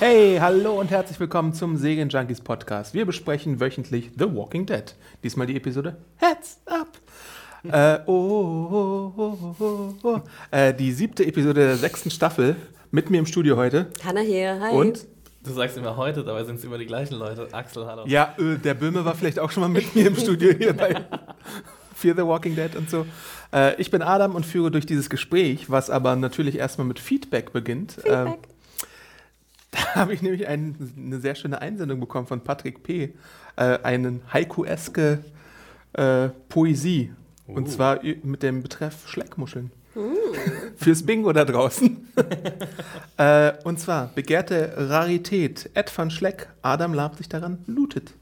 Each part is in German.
Hey, hallo und herzlich willkommen zum Segen Junkies Podcast. Wir besprechen wöchentlich The Walking Dead. Diesmal die Episode Heads Up. Äh, oh, oh, oh, oh, oh. Äh, die siebte Episode der sechsten Staffel. Mit mir im Studio heute. Hanna hier, hi. Und? Du sagst immer heute, dabei sind es immer die gleichen Leute. Axel, hallo. Ja, äh, der Böhme war vielleicht auch schon mal mit mir im Studio hier bei Fear the Walking Dead und so. Äh, ich bin Adam und führe durch dieses Gespräch, was aber natürlich erstmal mit Feedback beginnt. Feedback. Da habe ich nämlich ein, eine sehr schöne Einsendung bekommen von Patrick P. Äh, einen Haiku-eske äh, Poesie. Und Uh. zwar mit dem Betreff Schleckmuscheln. Fürs Bingo da draußen. äh, und zwar, begehrte Rarität, Ed van Schleck, Adam Lab sich daran lootet.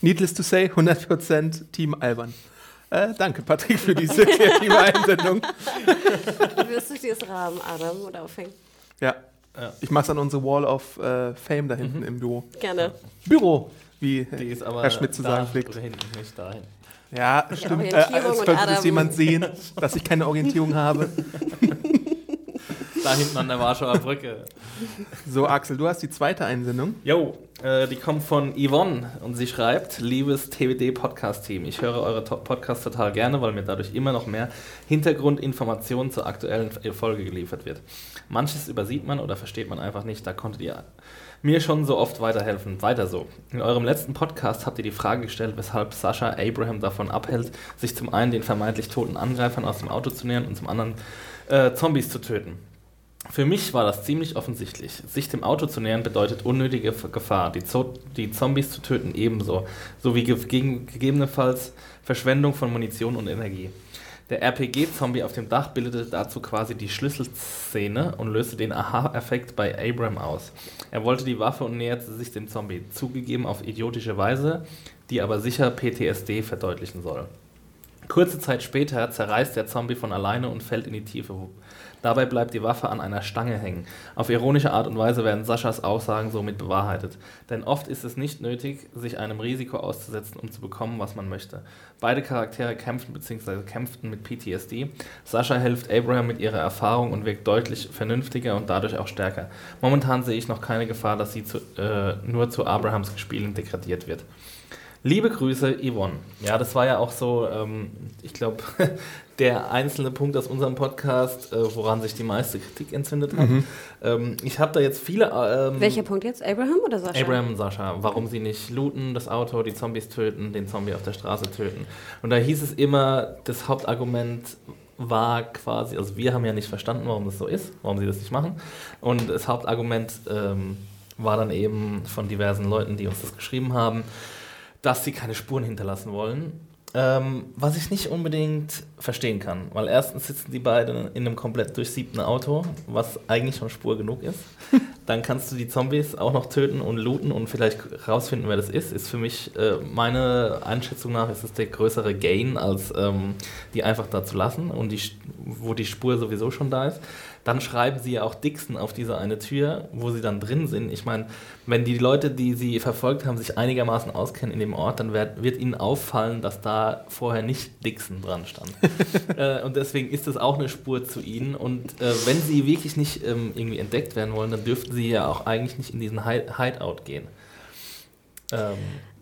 Needless to say, 100% Team Alban. Äh, danke, Patrick, für diese kreative Einsendung. Wirst du dir das Rahmen, Adam, oder aufhängen? Ja, Ja. ich mach's an unsere Wall of äh, Fame da hinten im Büro. Gerne. Büro, wie Die ist aber Herr Schmidt zu sagen pflegt. hinten, nicht dahin. Ja, stimmt. Äh, es sollte das jemand sehen, dass ich keine Orientierung habe. Da hinten an der Warschauer Brücke. So, Axel, du hast die zweite Einsendung. Jo, äh, die kommt von Yvonne und sie schreibt, liebes TWD-Podcast-Team, ich höre eure To- Podcasts total gerne, weil mir dadurch immer noch mehr Hintergrundinformationen zur aktuellen Folge geliefert wird. Manches übersieht man oder versteht man einfach nicht, da konntet ihr mir schon so oft weiterhelfen. Weiter so. In eurem letzten Podcast habt ihr die Frage gestellt, weshalb Sascha Abraham davon abhält, sich zum einen den vermeintlich toten Angreifern aus dem Auto zu nähern und zum anderen äh, Zombies zu töten. Für mich war das ziemlich offensichtlich. Sich dem Auto zu nähern bedeutet unnötige Gefahr. Die, Zo die Zombies zu töten ebenso. Sowie ge gegebenenfalls Verschwendung von Munition und Energie. Der RPG-Zombie auf dem Dach bildete dazu quasi die Schlüsselszene und löste den Aha-Effekt bei Abram aus. Er wollte die Waffe und näherte sich dem Zombie, zugegeben auf idiotische Weise, die aber sicher PTSD verdeutlichen soll. Kurze Zeit später zerreißt der Zombie von alleine und fällt in die Tiefe. Dabei bleibt die Waffe an einer Stange hängen. Auf ironische Art und Weise werden Saschas Aussagen somit bewahrheitet. Denn oft ist es nicht nötig, sich einem Risiko auszusetzen, um zu bekommen, was man möchte. Beide Charaktere kämpfen bzw. kämpften mit PTSD. Sascha hilft Abraham mit ihrer Erfahrung und wirkt deutlich vernünftiger und dadurch auch stärker. Momentan sehe ich noch keine Gefahr, dass sie zu, äh, nur zu Abrahams Spielen degradiert wird. Liebe Grüße, Yvonne. Ja, das war ja auch so, ähm, ich glaube, der einzelne Punkt aus unserem Podcast, äh, woran sich die meiste Kritik entzündet hat. Ähm, ich habe da jetzt viele. Ähm, Welcher Punkt jetzt? Abraham oder Sascha? Abraham und Sascha, warum sie nicht looten, das Auto, die Zombies töten, den Zombie auf der Straße töten. Und da hieß es immer, das Hauptargument war quasi, also wir haben ja nicht verstanden, warum das so ist, warum sie das nicht machen. Und das Hauptargument ähm, war dann eben von diversen Leuten, die uns das geschrieben haben, dass sie keine Spuren hinterlassen wollen. Ähm, was ich nicht unbedingt verstehen kann, weil erstens sitzen die beiden in einem komplett durchsiebten Auto, was eigentlich schon Spur genug ist. Dann kannst du die Zombies auch noch töten und looten und vielleicht rausfinden, wer das ist. Ist für mich, äh, meine Einschätzung nach, ist es der größere Gain, als ähm, die einfach da zu lassen und die, wo die Spur sowieso schon da ist. Dann schreiben sie ja auch Dixon auf diese eine Tür, wo sie dann drin sind. Ich meine, wenn die Leute, die sie verfolgt haben, sich einigermaßen auskennen in dem Ort, dann wird, wird ihnen auffallen, dass da vorher nicht Dixon dran stand. äh, und deswegen ist das auch eine Spur zu ihnen. Und äh, wenn sie wirklich nicht ähm, irgendwie entdeckt werden wollen, dann dürften sie ja auch eigentlich nicht in diesen Hi- Hideout gehen. Ähm,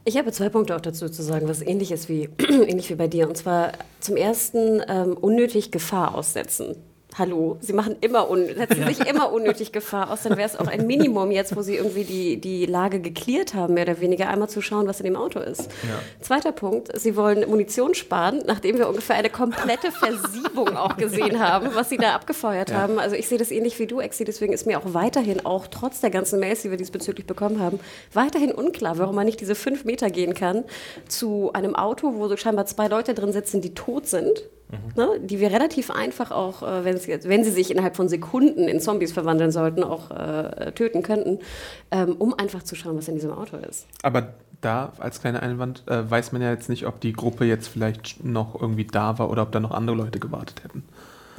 Ich habe zwei Punkte auch dazu zu sagen, was ähnlich ist wie, ähnlich wie bei dir. Und zwar zum ersten ähm, unnötig Gefahr aussetzen. Hallo, sie machen immer setzen sich immer unnötig Gefahr aus, dann wäre es auch ein Minimum jetzt, wo sie irgendwie die, die Lage geklärt haben, mehr oder weniger einmal zu schauen, was in dem Auto ist. Ja. Zweiter Punkt, sie wollen Munition sparen, nachdem wir ungefähr eine komplette Versiebung auch gesehen haben, was sie da abgefeuert haben. Also ich sehe das ähnlich wie du, Exi, deswegen ist mir auch weiterhin, auch trotz der ganzen Mails, die wir diesbezüglich bekommen haben, weiterhin unklar, warum man nicht diese fünf Meter gehen kann zu einem Auto, wo so scheinbar zwei Leute drin sitzen, die tot sind. Ne, die wir relativ einfach auch, äh, wenn, sie, wenn sie sich innerhalb von Sekunden in Zombies verwandeln sollten, auch äh, töten könnten, ähm, um einfach zu schauen, was in diesem Auto ist. Aber da, als kleiner Einwand, äh, weiß man ja jetzt nicht, ob die Gruppe jetzt vielleicht noch irgendwie da war oder ob da noch andere Leute gewartet hätten.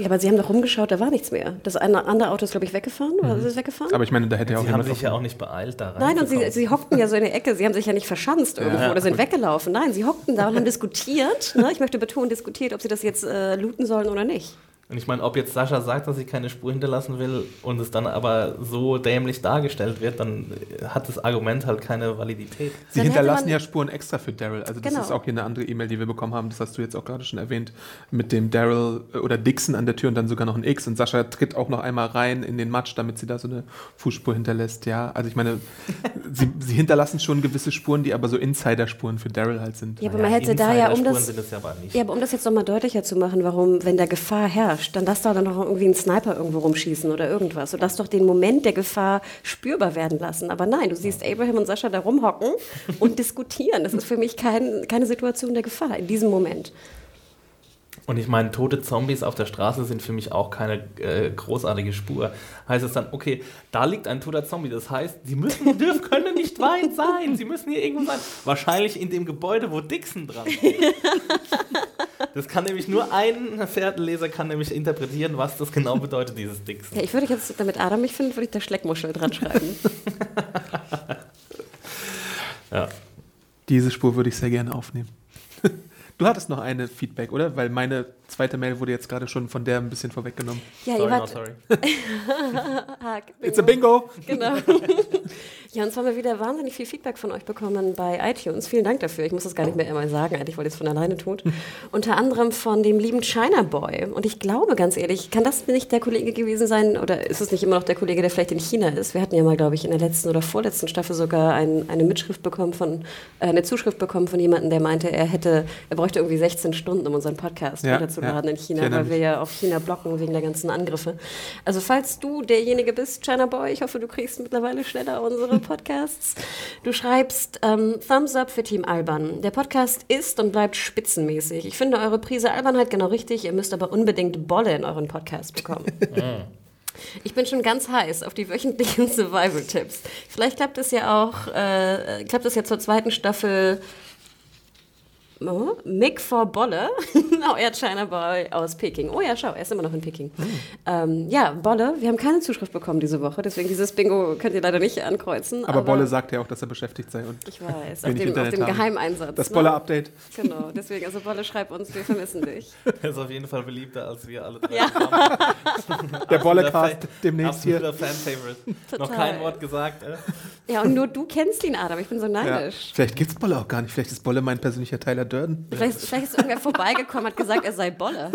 Ja, aber sie haben doch rumgeschaut, da war nichts mehr. Das eine andere Auto ist, glaube ich, weggefahren. Oder ist es weggefahren? Aber ich meine, da hätte ja auch sie haben sich ja auch nicht beeilt da rein. Nein, und sie, sie hockten ja so in der Ecke. Sie haben sich ja nicht verschanzt irgendwo Ja, oder sind gut. weggelaufen. Nein, sie hockten da und haben diskutiert. Ne? Ich möchte betonen, diskutiert, ob sie das jetzt äh, looten sollen oder nicht. Und ich meine, ob jetzt Sascha sagt, dass sie keine Spur hinterlassen will und es dann aber so dämlich dargestellt wird, dann hat das Argument halt keine Validität. Sie Dann hinterlassen ja Spuren extra für Daryl. Also das Genau. ist auch hier eine andere E-Mail, die wir bekommen haben. Das hast du jetzt auch gerade schon erwähnt. Mit dem Daryl äh, oder Dixon an der Tür und dann sogar noch ein X. Und Sascha tritt auch noch einmal rein in den Matsch, damit sie da so eine Fußspur hinterlässt. Ja, also ich meine, sie, sie hinterlassen schon gewisse Spuren, die aber so Insider-Spuren für Daryl halt sind. Ja, aber man hätte da ja, um das, sind es ja aber nicht. ja, aber um das jetzt nochmal deutlicher zu machen, warum, wenn da Gefahr herrscht, dann lass doch dann noch irgendwie einen Sniper irgendwo rumschießen oder irgendwas. Und lass doch den Moment der Gefahr spürbar werden lassen. Aber nein, du siehst Abraham und Sascha da rumhocken und diskutieren. Das ist für mich kein, keine Situation der Gefahr in diesem Moment. Und ich meine, tote Zombies auf der Straße sind für mich auch keine äh, großartige Spur. Heißt es dann, okay, da liegt ein toter Zombie. Das heißt, sie müssen, dürfen, können nicht weit sein. Sie müssen hier irgendwo sein. Wahrscheinlich in dem Gebäude, wo Dixon dran steht. Das kann nämlich nur ein Fährtenleser kann nämlich interpretieren, was das genau bedeutet, dieses Dixon. Ja, ich würde jetzt, damit Adam mich findet, würde ich da Schleckmuschel dran schreiben. Ja. Diese Spur würde ich sehr gerne aufnehmen. Du hattest noch eine Feedback, oder? Weil meine zweite Mail wurde jetzt gerade schon von der ein bisschen vorweggenommen. Ja, Sorry, ihr wart, sorry. It's a bingo! Genau. ja, und zwar haben wir wieder wahnsinnig viel Feedback von euch bekommen bei iTunes. Vielen Dank dafür. Ich muss das gar nicht mehr immer sagen, eigentlich, weil ihr es von alleine tut. Unter anderem von dem lieben China Boy. Und ich glaube, ganz ehrlich, kann das nicht der Kollege gewesen sein, oder ist es nicht immer noch der Kollege, der vielleicht in China ist? Wir hatten ja mal, glaube ich, in der letzten oder vorletzten Staffel sogar ein, eine Mitschrift bekommen von, äh, eine Zuschrift bekommen von jemandem, der meinte, er hätte, er bräuchte irgendwie 16 Stunden, um unseren Podcast Ja, runterzuladen ja. in China, weil wir ja auf China blocken wegen der ganzen Angriffe. Also falls du derjenige bist, China Boy, ich hoffe, du kriegst mittlerweile schneller unsere Podcasts. Du schreibst ähm, Thumbs up für Team Alban. Der Podcast ist und bleibt spitzenmäßig. Ich finde eure Prise Albernheit genau richtig. Ihr müsst aber unbedingt Bolle in euren Podcast bekommen. Ich bin schon ganz heiß auf die wöchentlichen Survival-Tipps. Vielleicht klappt es ja auch, äh, klappt es ja zur zweiten Staffel Oh, Mick for Bolle, euer China Boy aus Peking. Oh ja, schau, er ist immer noch in Peking. Ähm, ja, Bolle, wir haben keine Zuschrift bekommen diese Woche, deswegen dieses Bingo könnt ihr leider nicht ankreuzen. Aber Bolle sagt ja auch, dass er beschäftigt sei. Und Ich weiß, auf dem, auf dem. Geheimeinsatz. das ne? Bolle-Update. Genau, deswegen, also Bolle, schreib uns, wir vermissen dich. Er ist auf jeden Fall beliebter als wir alle drei. Ja. Der Bolle-Cast demnächst hier. Absoluter Fan-Favorite. Noch kein Wort gesagt. Äh? Ja, und nur du kennst ihn, Adam, ich bin so Ja. neidisch. Vielleicht gibt es Bolle auch gar nicht. Vielleicht ist Bolle mein persönlicher Tyler Durden. Vielleicht, vielleicht ist irgendwer vorbeigekommen, hat gesagt, er sei Bolle.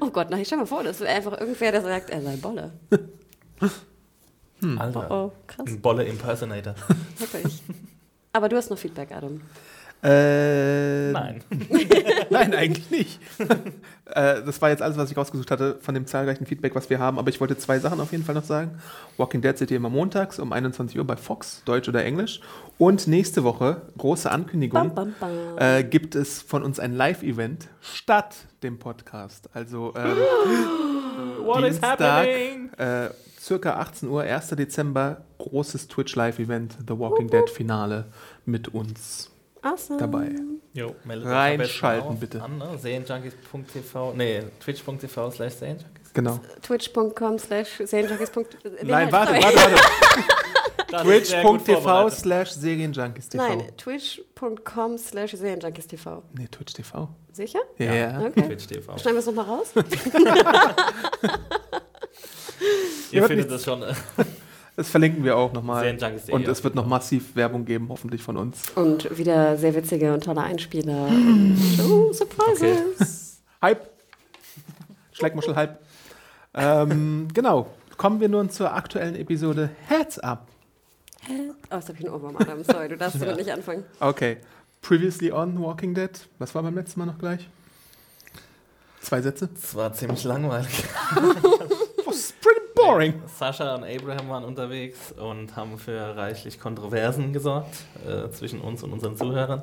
Oh Gott, nein, stell mal vor, das wäre einfach irgendwer, der sagt, er sei Bolle. Alter. Oh, krass, Ein Bolle-Impersonator. wirklich. Aber du hast noch Feedback, Adam. Äh, Nein. Nein, eigentlich nicht. äh, das war jetzt alles, was ich rausgesucht hatte von dem zahlreichen Feedback, was wir haben. Aber ich wollte zwei Sachen auf jeden Fall noch sagen. Walking Dead seht ihr immer montags um 21 Uhr bei Fox, Deutsch oder Englisch. Und nächste Woche, große Ankündigung, Bam, bam, bam. Äh, gibt es von uns ein Live-Event statt dem Podcast. Also ähm, What is Dienstag, happening? äh, circa 18 Uhr, 1. Dezember, großes Twitch Live-Event, The Walking Dead Finale mit uns Awesome. dabei. Jo, meldet euch Reinschalten, bitte. An, ne? Serienjunkies.tv, nee, twitch.tv slash Serienjunkies. Genau. Twitch.com slash serienjunkies. Nein, warte, warte, warte. Twitch.tv slash Serienjunkies TV. Nein, twitch.com slash serienjunkies TV. Nee, Twitch TV. Sicher? Ja. ja. Okay. Twitch TV. Schneiden wir es nochmal raus? Ihr findet das schon. Das verlinken wir auch nochmal. Und es wird noch massiv Werbung geben, hoffentlich von uns. Und wieder sehr witzige und tolle Einspieler. Oh, Surprises. Hype. Schleckmuschel Hype. ähm, genau. Kommen wir nun zur aktuellen Episode Heads Up. Oh, jetzt habe ich einen Ohrwurm, Adam. Sorry, du darfst damit nicht anfangen. Okay. Previously on Walking Dead. Was war beim letzten Mal noch gleich? Zwei Sätze? Das war ziemlich langweilig. Was pretty boring. Sascha und Abraham waren unterwegs und haben für reichlich Kontroversen gesorgt äh, zwischen uns und unseren Zuhörern.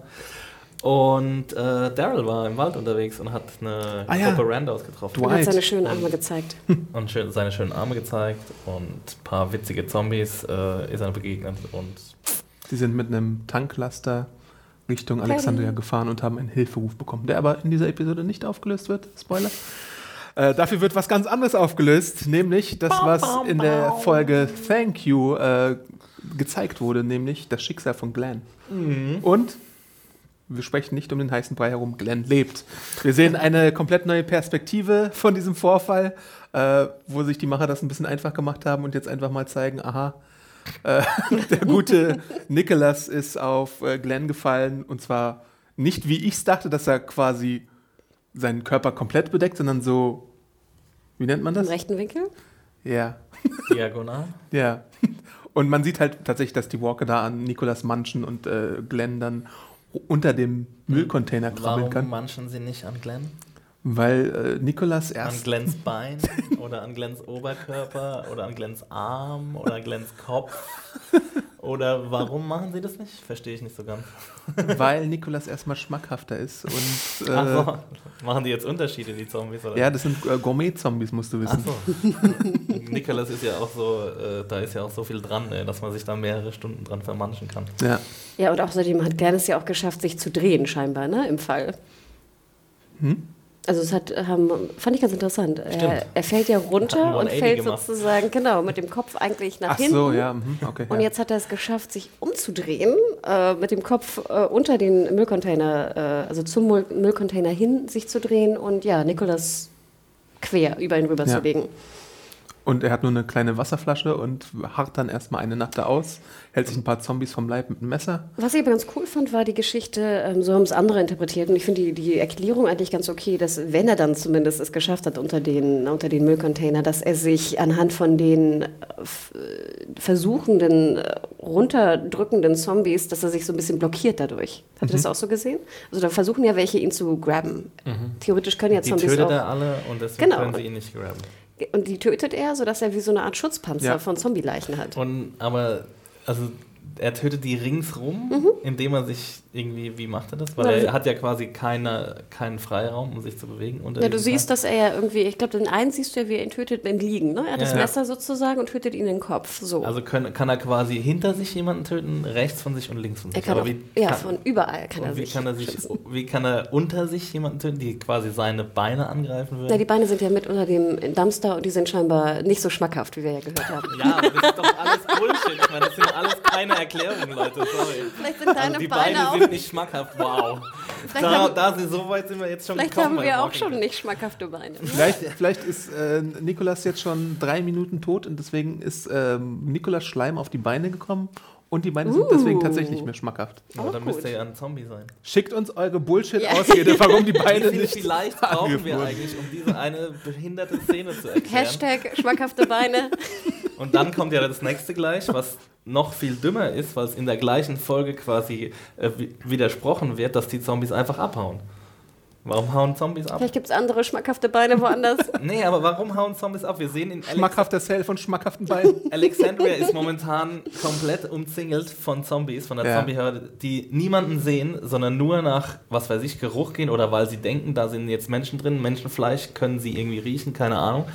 Und äh, Daryl war im Wald unterwegs und hat eine Ah ja. Gruppe Randos getroffen. Du hast Dwight. seine schönen Arme gezeigt. Und schön, seine schönen Arme gezeigt und ein paar witzige Zombies äh, ist er begegnet. Und Sie sind mit einem Tanklaster Richtung Alexandria gefahren und haben einen Hilferuf bekommen, der aber in dieser Episode nicht aufgelöst wird. Spoiler. Äh, dafür wird was ganz anderes aufgelöst, nämlich das, was in der Folge Thank You äh, gezeigt wurde, nämlich das Schicksal von Glenn. Und wir sprechen nicht um den heißen Brei herum, Glenn lebt. Wir sehen eine komplett neue Perspektive von diesem Vorfall, äh, wo sich die Macher das ein bisschen einfach gemacht haben und jetzt einfach mal zeigen, aha, äh, der gute Nicholas ist auf äh, Glenn gefallen und zwar nicht wie ich es dachte, dass er quasi seinen Körper komplett bedeckt, sondern so, wie nennt man Im das? rechten Winkel? Ja, Diagonal. ja. Und man sieht halt tatsächlich, dass die Walker da an Nicholas manchen und äh, Glenn dann unter dem Müllcontainer krabbeln Warum kann. manchen sie nicht an Glenn? Weil äh, Nicholas An erst. Glens Bein oder an Glens Oberkörper oder an Glens Arm oder an Glens Kopf? Oder warum machen sie das nicht? Verstehe ich nicht so ganz. weil Nicholas erstmal schmackhafter ist. Und äh, Ach so. Machen die jetzt Unterschiede, die Zombies? Oder? ja, das sind äh, Gourmet-Zombies, musst du Ach wissen. so. Nicholas ist ja auch so, äh, da ist ja auch so viel dran, äh, dass man sich da mehrere Stunden dran vermanschen kann. Ja. Ja, und außerdem hat Glenn es ja auch geschafft, sich zu drehen, scheinbar, ne, im Fall. Hm? Also es hat, ähm, fand ich ganz interessant. Er, er fällt ja runter und 180 fällt gemacht. sozusagen, genau, mit dem Kopf eigentlich nach Ach hinten. so, ja, mhm, okay. Und ja. jetzt hat er es geschafft, sich umzudrehen, äh, mit dem Kopf äh, unter den Müllcontainer, äh, also zum Müll Müllcontainer hin sich zu drehen und ja, Nikolas quer über ihn rüber Ja. zu legen. Und er hat nur eine kleine Wasserflasche und harrt dann erstmal eine Nacht da aus, hält sich ein paar Zombies vom Leib mit einem Messer. Was ich aber ganz cool fand, war die Geschichte, ähm, so haben es andere interpretiert und ich finde die, die Erklärung eigentlich ganz okay, dass wenn er dann zumindest es geschafft hat unter den, unter den Müllcontainer, dass er sich anhand von den äh, äh, versuchenden, äh, runterdrückenden Zombies, dass er sich so ein bisschen blockiert dadurch. Habt ihr das auch so gesehen? Also da versuchen ja welche ihn zu grabben. Theoretisch können ja Die Zombies tötet auch... er alle und deswegen Genau. können sie ihn nicht graben. Und die tötet er, sodass er wie so eine Art Schutzpanzer Ja. von Zombie-Leichen hat. Und, aber, also, er tötet die ringsrum, Mhm. indem er sich irgendwie, wie macht er das? Weil Na, er also- hat ja quasi keine, keinen Freiraum, um sich zu bewegen. Ja, du siehst, Teil. dass er ja irgendwie, ich glaube, den einen siehst du ja, wie er ihn tötet im Liegen. Ne? Er hat das Ja. Messer sozusagen und tötet ihn den Kopf. So. Also können, kann er quasi hinter sich jemanden töten, rechts von sich und links von er sich. kann Aber auch, wie ja, kann, von überall kann er wie sich, kann er sich, schützen. wie kann er unter sich jemanden töten, die quasi seine Beine angreifen Na, würden? die Beine sind ja mit unter dem Dumpster und die sind scheinbar nicht so schmackhaft, wie wir ja gehört haben. Ja, das ist doch alles Bullshit. Ich meine, das sind alles keine Erklärungen, Leute. Sorry. Vielleicht sind deine Also die Beine, Beine, auch. sind nicht schmackhaft. Wow. Vielleicht Da, haben- da sind, so weit sind wir jetzt schon Vielleicht gekommen. haben wir auch schon nicht schmackhafte Beine. Vielleicht, vielleicht ist äh, Nikolas jetzt schon drei Minuten tot und deswegen ist ähm, Nikolas Schleim auf die Beine gekommen und die Beine sind deswegen tatsächlich nicht mehr schmackhaft. Ja, dann gut. müsste er ja ein Zombie sein. Schickt uns eure Bullshit Ja. warum die Beine nicht. vielleicht brauchen wir eigentlich, um diese eine behinderte Szene zu erklären? Hashtag schmackhafte Beine. Und dann kommt ja das nächste gleich, was noch viel dümmer ist, weil es in der gleichen Folge quasi äh, wi- widersprochen wird, dass die Zombies einfach abhauen. Warum hauen Zombies ab? Vielleicht gibt es andere schmackhafte Beine woanders. Nee, aber warum hauen Zombies ab? Wir sehen in Alex Schmackhafter Self und schmackhaften Beinen. Alexandria ist momentan komplett umzingelt von Zombies, von der Ja. Zombieherde, die niemanden sehen, sondern nur nach, was weiß ich, Geruch gehen oder weil sie denken, da sind jetzt Menschen drin, Menschenfleisch können sie irgendwie riechen, keine Ahnung.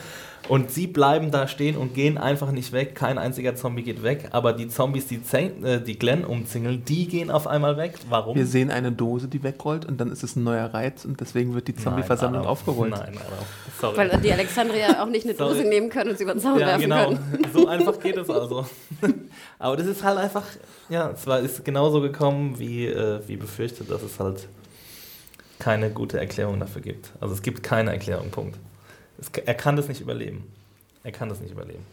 Und sie bleiben da stehen und gehen einfach nicht weg. Kein einziger Zombie geht weg. Aber die Zombies, die, Zeng, äh, die Glenn umzingeln, die gehen auf einmal weg. Warum? Wir sehen eine Dose, die wegrollt und dann ist es ein neuer Reiz und deswegen wird die Zombie-Versammlung aufgerollt. Nein, Adolf. Sorry. Weil die Alexandria auch nicht eine Sorry. Dose nehmen können und sie über den Zaun ja, werfen genau. können. So einfach geht es also. Aber das ist halt einfach, ja, es war, ist genauso gekommen, wie, äh, wie befürchtet, dass es halt keine gute Erklärung dafür gibt. Also es gibt keine Erklärung, Punkt. Es, er kann das nicht überleben. Er kann das nicht überleben.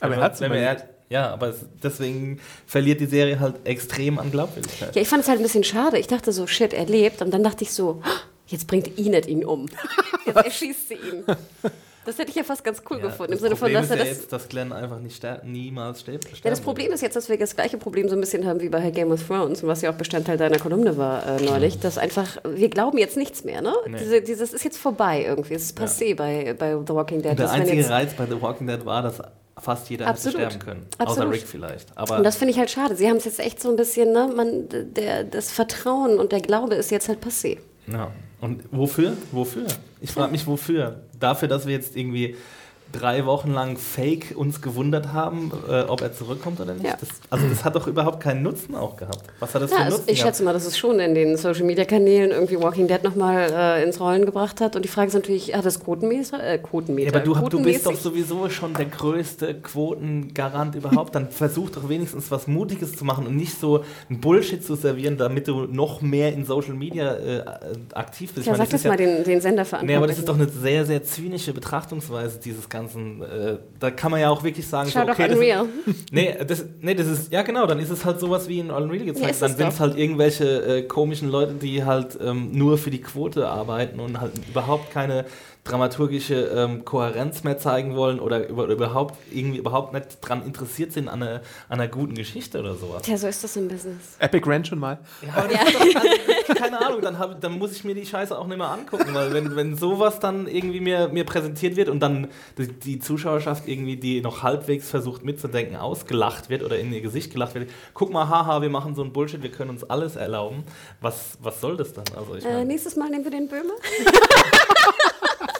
Aber er hat's wenn wir- überlebt. Ja, aber es, deswegen verliert die Serie halt extrem an Glaubwürdigkeit. Ja, ich fand es halt ein bisschen schade. Ich dachte so, shit, er lebt. Und dann dachte ich so, jetzt bringt Inet ihn um. Jetzt erschießt sie ihn. Das hätte ich ja fast ganz cool Ja, gefunden. Im Sinne von, dass ist ja das. jetzt, dass Glenn einfach nicht ster niemals stirbt. Ja, das Problem ist jetzt, dass wir das gleiche Problem so ein bisschen haben wie bei Game of Thrones und was ja auch Bestandteil deiner Kolumne war äh, neulich, dass einfach, wir glauben jetzt nichts mehr, ne? Nee. Diese, dieses ist jetzt vorbei irgendwie, es ist passé bei, bei The Walking Dead. Der dass wenn einzige Reiz bei The Walking Dead war, dass fast jeder Absolut. hätte sterben können. Absolut. Außer Rick vielleicht. Aber und das finde ich halt schade. Sie haben es jetzt echt so ein bisschen, ne? Man, der, das Vertrauen und der Glaube ist jetzt halt passé. Ja. Und wofür? Wofür? Ich frage mich, wofür? Dafür, dass wir jetzt irgendwie drei Wochen lang fake uns gewundert haben, äh, ob er zurückkommt oder nicht. Ja. Das, also das hat doch überhaupt keinen Nutzen auch gehabt. Was hat das Ja, für also Nutzen ich gehabt? schätze mal, dass es schon in den Social Media Kanälen irgendwie Walking Dead nochmal äh, ins Rollen gebracht hat. Und die Frage ist natürlich, hat es Quotenmeter? Äh, Quotenmeter. Ja, aber du, du bist doch sowieso schon der größte Quotengarant überhaupt. Dann versuch doch wenigstens was Mutiges zu machen und nicht so ein Bullshit zu servieren, damit du noch mehr in Social Media äh, aktiv bist. Ja, Ich meine, sag das ja- mal den, den Sender Nee, aber das ist doch eine sehr, sehr zynische Betrachtungsweise dieses ganzen. Äh, da kann man ja auch wirklich sagen, Schau so, doch okay, das, Unreal. nee, das, nee, das ist, ja genau, dann ist es halt sowas wie in Unreal Ja, gezeigt. ist dann sind es halt irgendwelche äh, komischen Leute, die halt ähm, nur für die Quote arbeiten und halt überhaupt keine dramaturgische ähm, Kohärenz mehr zeigen wollen oder über, überhaupt irgendwie überhaupt nicht dran interessiert sind an einer, an einer guten Geschichte oder sowas. Tja, so ist das im Business. Epic Rant schon mal. Ja, ist doch, keine Ahnung, dann, hab, dann muss ich mir die Scheiße auch nicht mehr angucken, weil wenn, wenn sowas dann irgendwie mir, mir präsentiert wird und dann die, die Zuschauerschaft irgendwie, die noch halbwegs versucht mitzudenken, ausgelacht wird oder in ihr Gesicht gelacht wird, guck mal, haha, wir machen so ein Bullshit, wir können uns alles erlauben. Was, was soll das dann? Also ich, Äh, mein, nächstes Mal nehmen wir den Böhmer.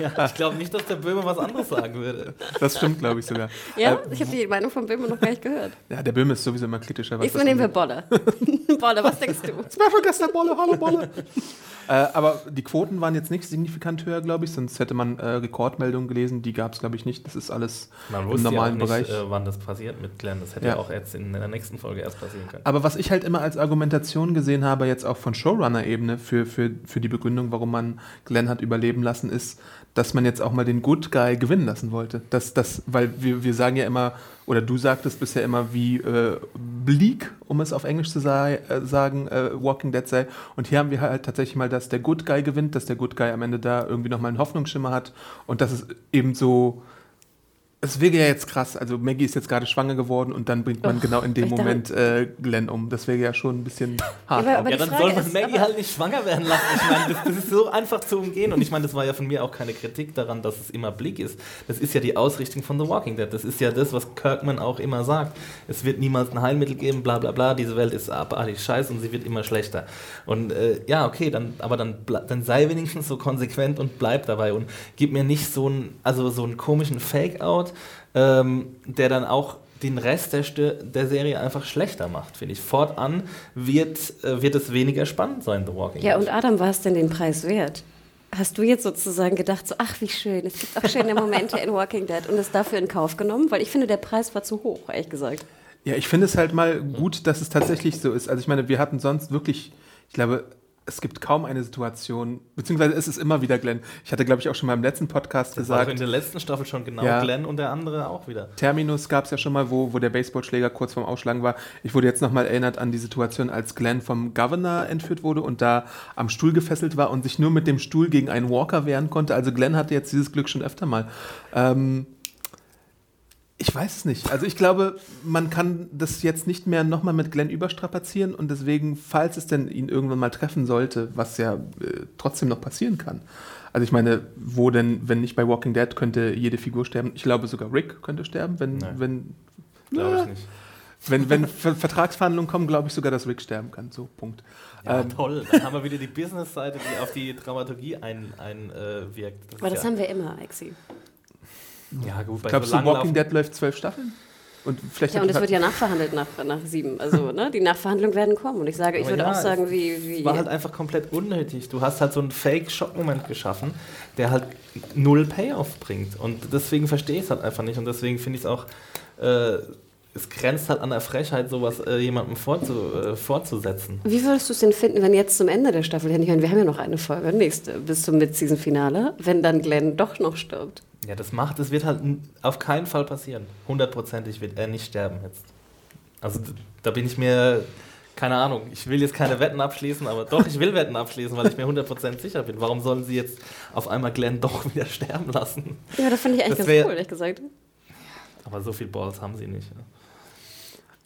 ja, ich glaube nicht, dass der Böhmer was anderes sagen würde. Das stimmt, glaube ich sogar. Ja, Äh, ich habe die Meinung von Böhmer noch gar nicht gehört. ja, der Böhme ist sowieso immer kritischer. was nehmen wir angeht. Bolle. Bolle, was denkst du? Special Guest der Bolle, hallo Bolle. äh, aber die Quoten waren jetzt nicht signifikant höher, glaube ich, sonst hätte man äh, Rekordmeldungen gelesen. Die gab es, glaube ich, nicht. Das ist alles Man im normalen ja auch nicht, Bereich. äh, wann das passiert mit Glenn. Das hätte Ja. ja auch jetzt in der nächsten Folge erst passieren können. Aber was ich halt immer als Argumentation gesehen habe, jetzt auch von Showrunner-Ebene für, für, für die Begründung, warum man Glenn hat überleben lassen, ist, dass man jetzt auch mal den Good Guy gewinnen lassen wollte. Das, das, weil wir, wir sagen ja immer, oder du sagtest bisher immer, wie äh, bleak, um es auf Englisch zu sei, äh, sagen, äh, Walking Dead sei. Und hier haben wir halt tatsächlich mal, dass der Good Guy gewinnt, dass der Good Guy am Ende da irgendwie nochmal einen Hoffnungsschimmer hat und dass es eben so. Es wäre ja jetzt krass, also Maggie ist jetzt gerade schwanger geworden und dann bringt man Och, genau in dem Moment äh, Glenn um. Das wäre ja schon ein bisschen hart. aber- aber ja, dann soll man ist, Maggie halt nicht schwanger werden lassen. Ich meine, das, das ist so einfach zu umgehen. Und ich meine, das war ja von mir auch keine Kritik daran, dass es immer Blick ist. Das ist ja die Ausrichtung von The Walking Dead. Das ist ja das, was Kirkman auch immer sagt. Es wird niemals ein Heilmittel geben, bla bla bla. Diese Welt ist abartig scheiße und sie wird immer schlechter. Und äh, ja, okay, dann, aber dann, dann sei wenigstens so konsequent und bleib dabei. Und gib mir nicht so einen, also so einen komischen Fake-Out, ähm, der dann auch den Rest der, der Serie einfach schlechter macht, finde ich. Fortan wird, äh, wird es weniger spannend sein, The Walking Ja, Dead. und Adam, war es denn den Preis wert? Hast du jetzt sozusagen gedacht, so, ach, wie schön, es gibt auch schöne Momente in Walking Dead und es dafür in Kauf genommen? Weil ich finde, der Preis war zu hoch, ehrlich gesagt. Ja, ich finde es halt mal gut, dass es tatsächlich so ist. Also ich meine, wir hatten sonst wirklich, ich glaube, es gibt kaum eine Situation, beziehungsweise es ist immer wieder Glenn. Ich hatte, glaube ich, auch schon mal im letzten Podcast das war doch in gesagt, der letzten Staffel schon genau Ja. Glenn und der andere auch wieder. Terminus gab es ja schon mal, wo, wo der Baseballschläger kurz vorm Ausschlagen war. Ich wurde jetzt nochmal erinnert an die Situation, als Glenn vom Governor entführt wurde und da am Stuhl gefesselt war und sich nur mit dem Stuhl gegen einen Walker wehren konnte. Also Glenn hatte jetzt dieses Glück schon öfter mal. Ähm, ich weiß es nicht. Also ich glaube, man kann das jetzt nicht mehr nochmal mit Glenn überstrapazieren und deswegen, falls es denn ihn irgendwann mal treffen sollte, was ja äh, trotzdem noch passieren kann. Also ich meine, wo denn, wenn nicht bei Walking Dead, könnte jede Figur sterben. Ich glaube sogar Rick könnte sterben, wenn, Nein. wenn, Glaube ich nicht. wenn, wenn Ver Vertragsverhandlungen kommen, glaube ich sogar, dass Rick sterben kann. So, Punkt. Ja, Ähm, toll. Dann haben wir wieder die Business-Seite, die auf die Dramaturgie einwirkt. Ein, äh, wirkt. Aber das ja, haben wir immer, Exi. Ja, gut, bei Glaubst so du, Walking Dead läuft zwölf Staffeln? Und vielleicht Ja, und es wird ja nachverhandelt nach, nach sieben. Also, ne, die Nachverhandlungen werden kommen. Und ich sage, ich Aber würde ja, auch sagen, wie. wie Es war halt einfach komplett unnötig. Du hast halt so einen Fake-Schock-Moment geschaffen, der halt null Payoff bringt. Und deswegen verstehe ich es halt einfach nicht. Und deswegen finde ich es auch, äh, es grenzt halt an der Frechheit, sowas äh, jemandem vorzu, äh, fortzusetzen. Wie würdest du es denn finden, wenn jetzt zum Ende der Staffel, ich meine, wir haben ja noch eine Folge, nächste, bis zum Mid-Season-Finale, wenn dann Glenn doch noch stirbt? Ja, das macht, das wird halt auf keinen Fall passieren. Hundertprozentig wird er nicht sterben jetzt. Also da bin ich mir, keine Ahnung, ich will jetzt keine Wetten abschließen, aber doch, ich will Wetten abschließen, weil ich mir 100% sicher bin. Warum sollen sie jetzt auf einmal Glenn doch wieder sterben lassen? Ja, das finde ich eigentlich Das ganz wär- cool, ehrlich gesagt. Aber so viel Balls haben sie nicht. Ja.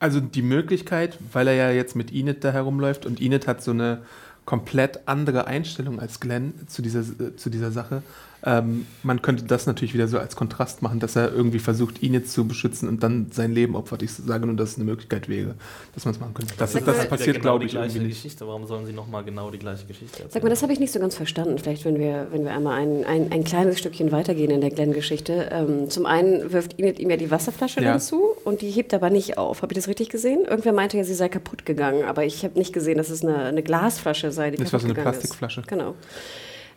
Also die Möglichkeit, weil er ja jetzt mit Enid da herumläuft und Enid hat so eine komplett andere Einstellung als Glenn zu dieser, äh, zu dieser Sache. Ähm, man könnte das natürlich wieder so als Kontrast machen, dass er irgendwie versucht, ihn jetzt zu beschützen und dann sein Leben opfert. Ich sage nur, dass es eine Möglichkeit wäre, dass man es machen könnte. Das, Sag das mal- passiert, genau glaube die ich, gleiche irgendwie nicht. Geschichte. Warum sollen sie nochmal genau die gleiche Geschichte erzählen? Sag mal, das habe ich nicht so ganz verstanden. Vielleicht, wenn wir, wenn wir einmal ein, ein, ein kleines Stückchen weitergehen in der Glenn-Geschichte. Ähm, zum einen wirft Enid ihm ja die Wasserflasche Ja. dann zu und die hebt aber nicht auf. Habe ich das richtig gesehen? Irgendwer meinte ja, sie sei kaputt gegangen, aber ich habe nicht gesehen, dass es eine, eine Glasflasche sei, die Das war kaputt so eine gegangen Plastikflasche. Ist. Genau.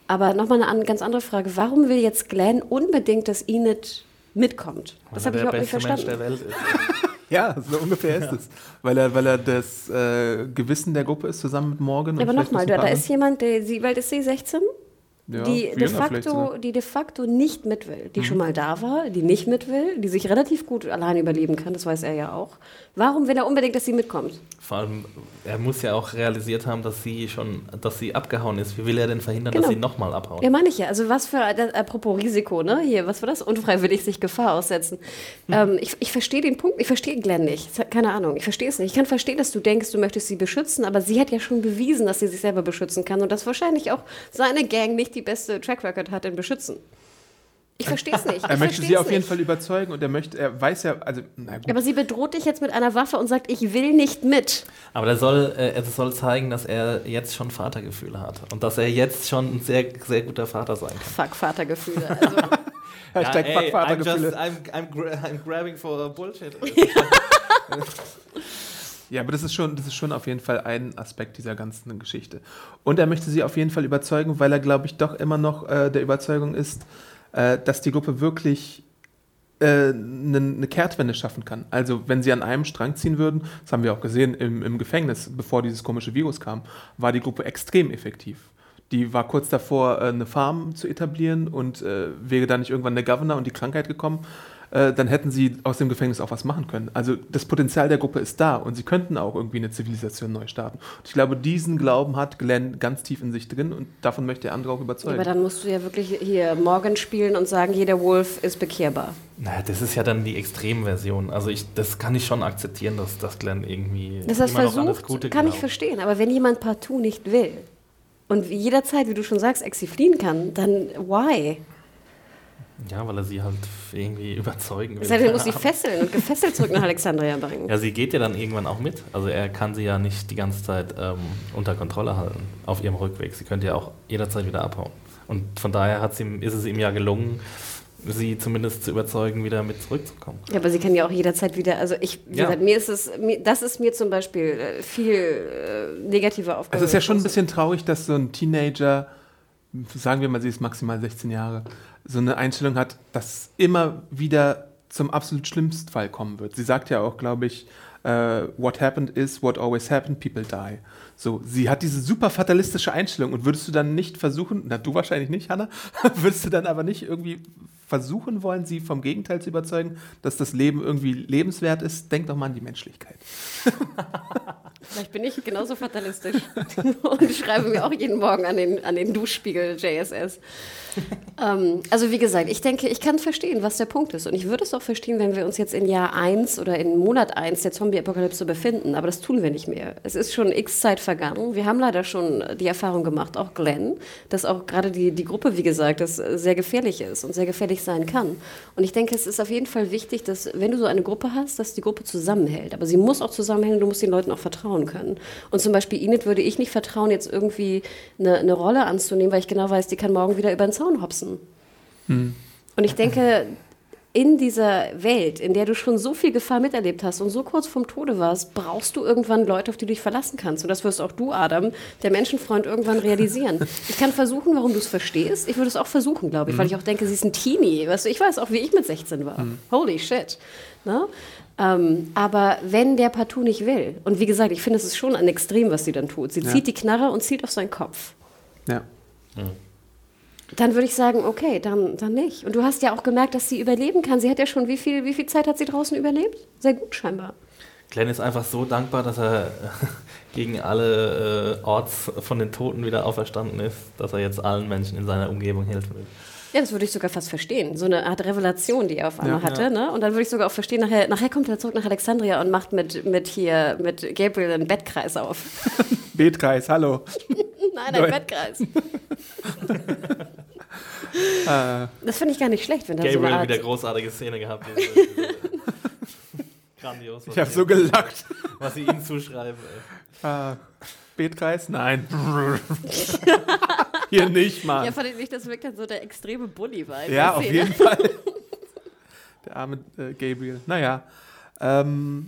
Aber nochmal eine an, ganz andere Frage. Warum will jetzt Glenn unbedingt, dass Enid mitkommt? Das habe ich überhaupt nicht der beste Mensch verstanden. der Welt ist. Ja, so ungefähr ist es. Weil er, weil er das äh, Gewissen der Gruppe ist, zusammen mit Morgan. Ja, und aber vielleicht nochmal, da, da ist jemand, der, sie, weil ist sie 16? Ja, die, de facto. Mhm. die de facto nicht mit will, die schon mal da war, die nicht mit will, die sich relativ gut allein überleben kann, das weiß er ja auch. Warum will er unbedingt, dass sie mitkommt? Vor allem, er muss ja auch realisiert haben, dass sie schon, dass sie abgehauen ist. Wie will er denn verhindern, Genau. dass sie nochmal abhaut? Ja, meine ich ja. Also was für, das, apropos Risiko, ne? Hier, was war das? Unfreiwillig sich Gefahr aussetzen. Ähm, ich ich verstehe den Punkt, ich verstehe Glenn nicht. Keine Ahnung, ich verstehe es nicht. Ich kann verstehen, dass du denkst, du möchtest sie beschützen, aber sie hat ja schon bewiesen, dass sie sich selber beschützen kann und dass wahrscheinlich auch seine Gang nicht die beste Track Record hat in Beschützen. Ich verstehe es nicht. Er möchte sie auf jeden nicht. Fall überzeugen und er möchte, er weiß ja, also, na gut. Aber sie bedroht dich jetzt mit einer Waffe und sagt, ich will nicht mit. Aber er soll, äh, er soll zeigen, dass er jetzt schon Vatergefühle hat. Und dass er jetzt schon ein sehr, sehr guter Vater sein kann. Fuck, Vatergefühle. Also, Hashtag Ja, ey, I'm, Vatergefühle. just, I'm, I'm, gra I'm grabbing for bullshit. Ja, aber das ist, schon, das ist schon auf jeden Fall ein Aspekt dieser ganzen Geschichte. Und er möchte sie auf jeden Fall überzeugen, weil er, glaube ich, doch immer noch äh, der Überzeugung ist, äh, dass die Gruppe wirklich eine ne Kehrtwende schaffen kann. Also wenn sie an einem Strang ziehen würden, das haben wir auch gesehen im, im Gefängnis, bevor dieses komische Virus kam, war die Gruppe extrem effektiv. Die war kurz davor, äh, eine Farm zu etablieren und äh, wäre da nicht irgendwann der Governor und die Krankheit gekommen, äh, dann hätten sie aus dem Gefängnis auch was machen können. Also das Potenzial der Gruppe ist da und sie könnten auch irgendwie eine Zivilisation neu starten. Und ich glaube, diesen Glauben hat Glenn ganz tief in sich drin und davon möchte er andere auch überzeugen. aber dann musst du ja wirklich hier Morgan spielen und sagen, jeder Wolf ist bekehrbar. Naja, das ist ja dann die Extremversion. Also ich, das kann ich schon akzeptieren, dass, dass Glenn irgendwie Das heißt, immer noch an das versucht, Gute kann ich glaubt. verstehen. Aber wenn jemand partout nicht will und jederzeit, wie du schon sagst, Exi fliehen kann, dann why? Ja, weil er sie halt irgendwie überzeugen will. Das heißt, er muss sie fesseln und gefesselt zurück nach Alexandria bringen. Ja, sie geht ja dann irgendwann auch mit. Also er kann sie ja nicht die ganze Zeit ähm, unter Kontrolle halten auf ihrem Rückweg. Sie könnte ja auch jederzeit wieder abhauen. Und von daher ihm, ist es ihm ja gelungen, sie zumindest zu überzeugen, wieder mit zurückzukommen. Ja, aber sie kann ja auch jederzeit wieder, also ich, wie Ja. gesagt, mir ist es, mir, das ist mir zum Beispiel äh, viel äh, negativer aufgefallen. Also es ist ja schon ein bisschen traurig, dass so ein Teenager, sagen wir mal, sie ist maximal 16 Jahre, so eine Einstellung hat, dass immer wieder zum absolut schlimmsten Fall kommen wird. Sie sagt ja auch, glaube ich, äh, what happened is what always happened, people die. So, sie hat diese super fatalistische Einstellung und würdest du dann nicht versuchen, na du wahrscheinlich nicht, Hanna, würdest du dann aber nicht irgendwie versuchen wollen, sie vom Gegenteil zu überzeugen, dass das Leben irgendwie lebenswert ist? Denk doch mal an die Menschlichkeit. Vielleicht bin ich genauso fatalistisch und schreibe mir auch jeden Morgen an den, an den Duschspiegel JSS. ähm, also wie gesagt, ich denke, ich kann verstehen, was der Punkt ist. Und ich würde es auch verstehen, wenn wir uns jetzt in Jahr 1 oder in Monat 1 der Zombie-Apokalypse befinden. Aber das tun wir nicht mehr. Es ist schon x Zeit vergangen. Wir haben leider schon die Erfahrung gemacht, auch Glenn, dass auch gerade die, die Gruppe, wie gesagt, das sehr gefährlich ist und sehr gefährlich sein kann. Und ich denke, es ist auf jeden Fall wichtig, dass wenn du so eine Gruppe hast, dass die Gruppe zusammenhält. Aber sie muss auch zusammenhälten, du musst den Leuten auch vertrauen können. Und zum Beispiel Enid würde ich nicht vertrauen, jetzt irgendwie eine, eine Rolle anzunehmen, weil ich genau weiß, die kann morgen wieder über den Zaun hopsen. Und ich denke, in dieser Welt, in der du schon so viel Gefahr miterlebt hast und so kurz vorm Tode warst, brauchst du irgendwann Leute, auf die du dich verlassen kannst. Und das wirst auch du, Adam, der Menschenfreund, irgendwann realisieren. Ich kann versuchen, warum du es verstehst. Ich würde es auch versuchen, glaube ich, weil ich auch denke, sie ist ein Teenie. Weißt du, ich weiß auch, wie ich mit 16 war. Holy shit. Ne? Ähm, aber wenn der partout nicht will, und wie gesagt, ich finde, es ist schon ein Extrem, was sie dann tut. Sie Ja. zieht die Knarre und zielt auf seinen Kopf. Ja. Dann würde ich sagen, okay, dann, dann nicht. Und du hast ja auch gemerkt, dass sie überleben kann. Sie hat ja schon, wie viel, wie viel Zeit hat sie draußen überlebt? Sehr gut scheinbar. Glenn ist einfach so dankbar, dass er gegen alle äh, Orts von den Toten wieder auferstanden ist, dass er jetzt allen Menschen in seiner Umgebung helfen will. Ja, das würde ich sogar fast verstehen. So eine Art Revelation, die er auf einmal Ja. hatte. Ne? Und dann würde ich sogar auch verstehen, nachher, nachher kommt er zurück nach Alexandria und macht mit, mit hier, mit Gabriel einen Bettkreis auf. Betkreis, hallo. Nein, ein. Bettkreis. Äh, Das finde ich gar nicht schlecht, wenn da so eine Gabriel Art... wieder großartige Szene gehabt. Diese- diese- Grandios. ich habe so gelacht. Was sie ihm zuschreiben. ey. Äh, Beetkreis? Nein. Hier nicht, Mann. Ja, fand ich nicht, das wirkt dann so der extreme Bully-Vibe. Ja, der auf Szene. jeden Fall. Der arme äh, Gabriel. Naja. Ähm,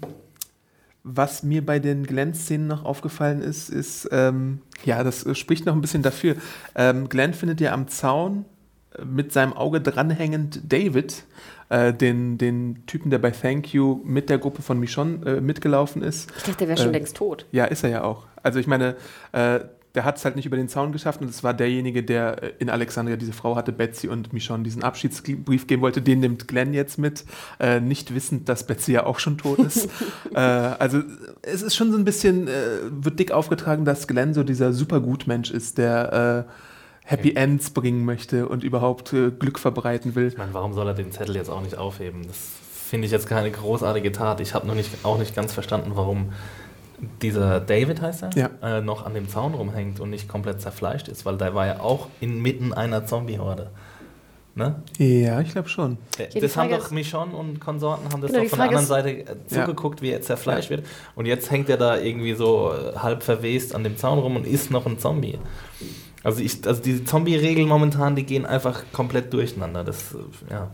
was mir bei den Glenn-Szenen noch aufgefallen ist, ist, ähm, ja, das äh, spricht noch ein bisschen dafür. Ähm, Glenn findet ja am Zaun mit seinem Auge dranhängend David, äh, den, den Typen, der bei Thank You mit der Gruppe von Michonne äh, mitgelaufen ist. Ich dachte, der wäre schon Äh, längst tot. Ja, ist er ja auch. Also ich meine, äh, der hat es halt nicht über den Zaun geschafft und es war derjenige, der äh, in Alexandria diese Frau hatte, Betsy und Michonne diesen Abschiedsbrief geben wollte. Den nimmt Glenn jetzt mit, äh, nicht wissend, dass Betsy ja auch schon tot ist. äh, also es ist schon so ein bisschen, äh, wird dick aufgetragen, dass Glenn so dieser Supergutmensch ist, der Happy Ends bringen möchte und überhaupt äh, Glück verbreiten will. Ich meine, warum soll er den Zettel jetzt auch nicht aufheben? Das finde ich jetzt keine großartige Tat. Ich habe noch nicht, auch nicht ganz verstanden, warum dieser David heißt er, Ja. äh, noch an dem Zaun rumhängt und nicht komplett zerfleischt ist, weil der war ja auch inmitten einer Zombie-Horde. Ne? Ja, ich glaube schon. Äh, die das haben doch Michonne und Konsorten haben das Genau, doch von der anderen Seite äh, Ja. zugeguckt, wie er zerfleischt wird. Und jetzt hängt er da irgendwie so äh, halb verwest an dem Zaun rum und ist noch ein Zombie. Also, ich, also diese Zombie-Regeln momentan, die gehen einfach komplett durcheinander. Das, äh, ja.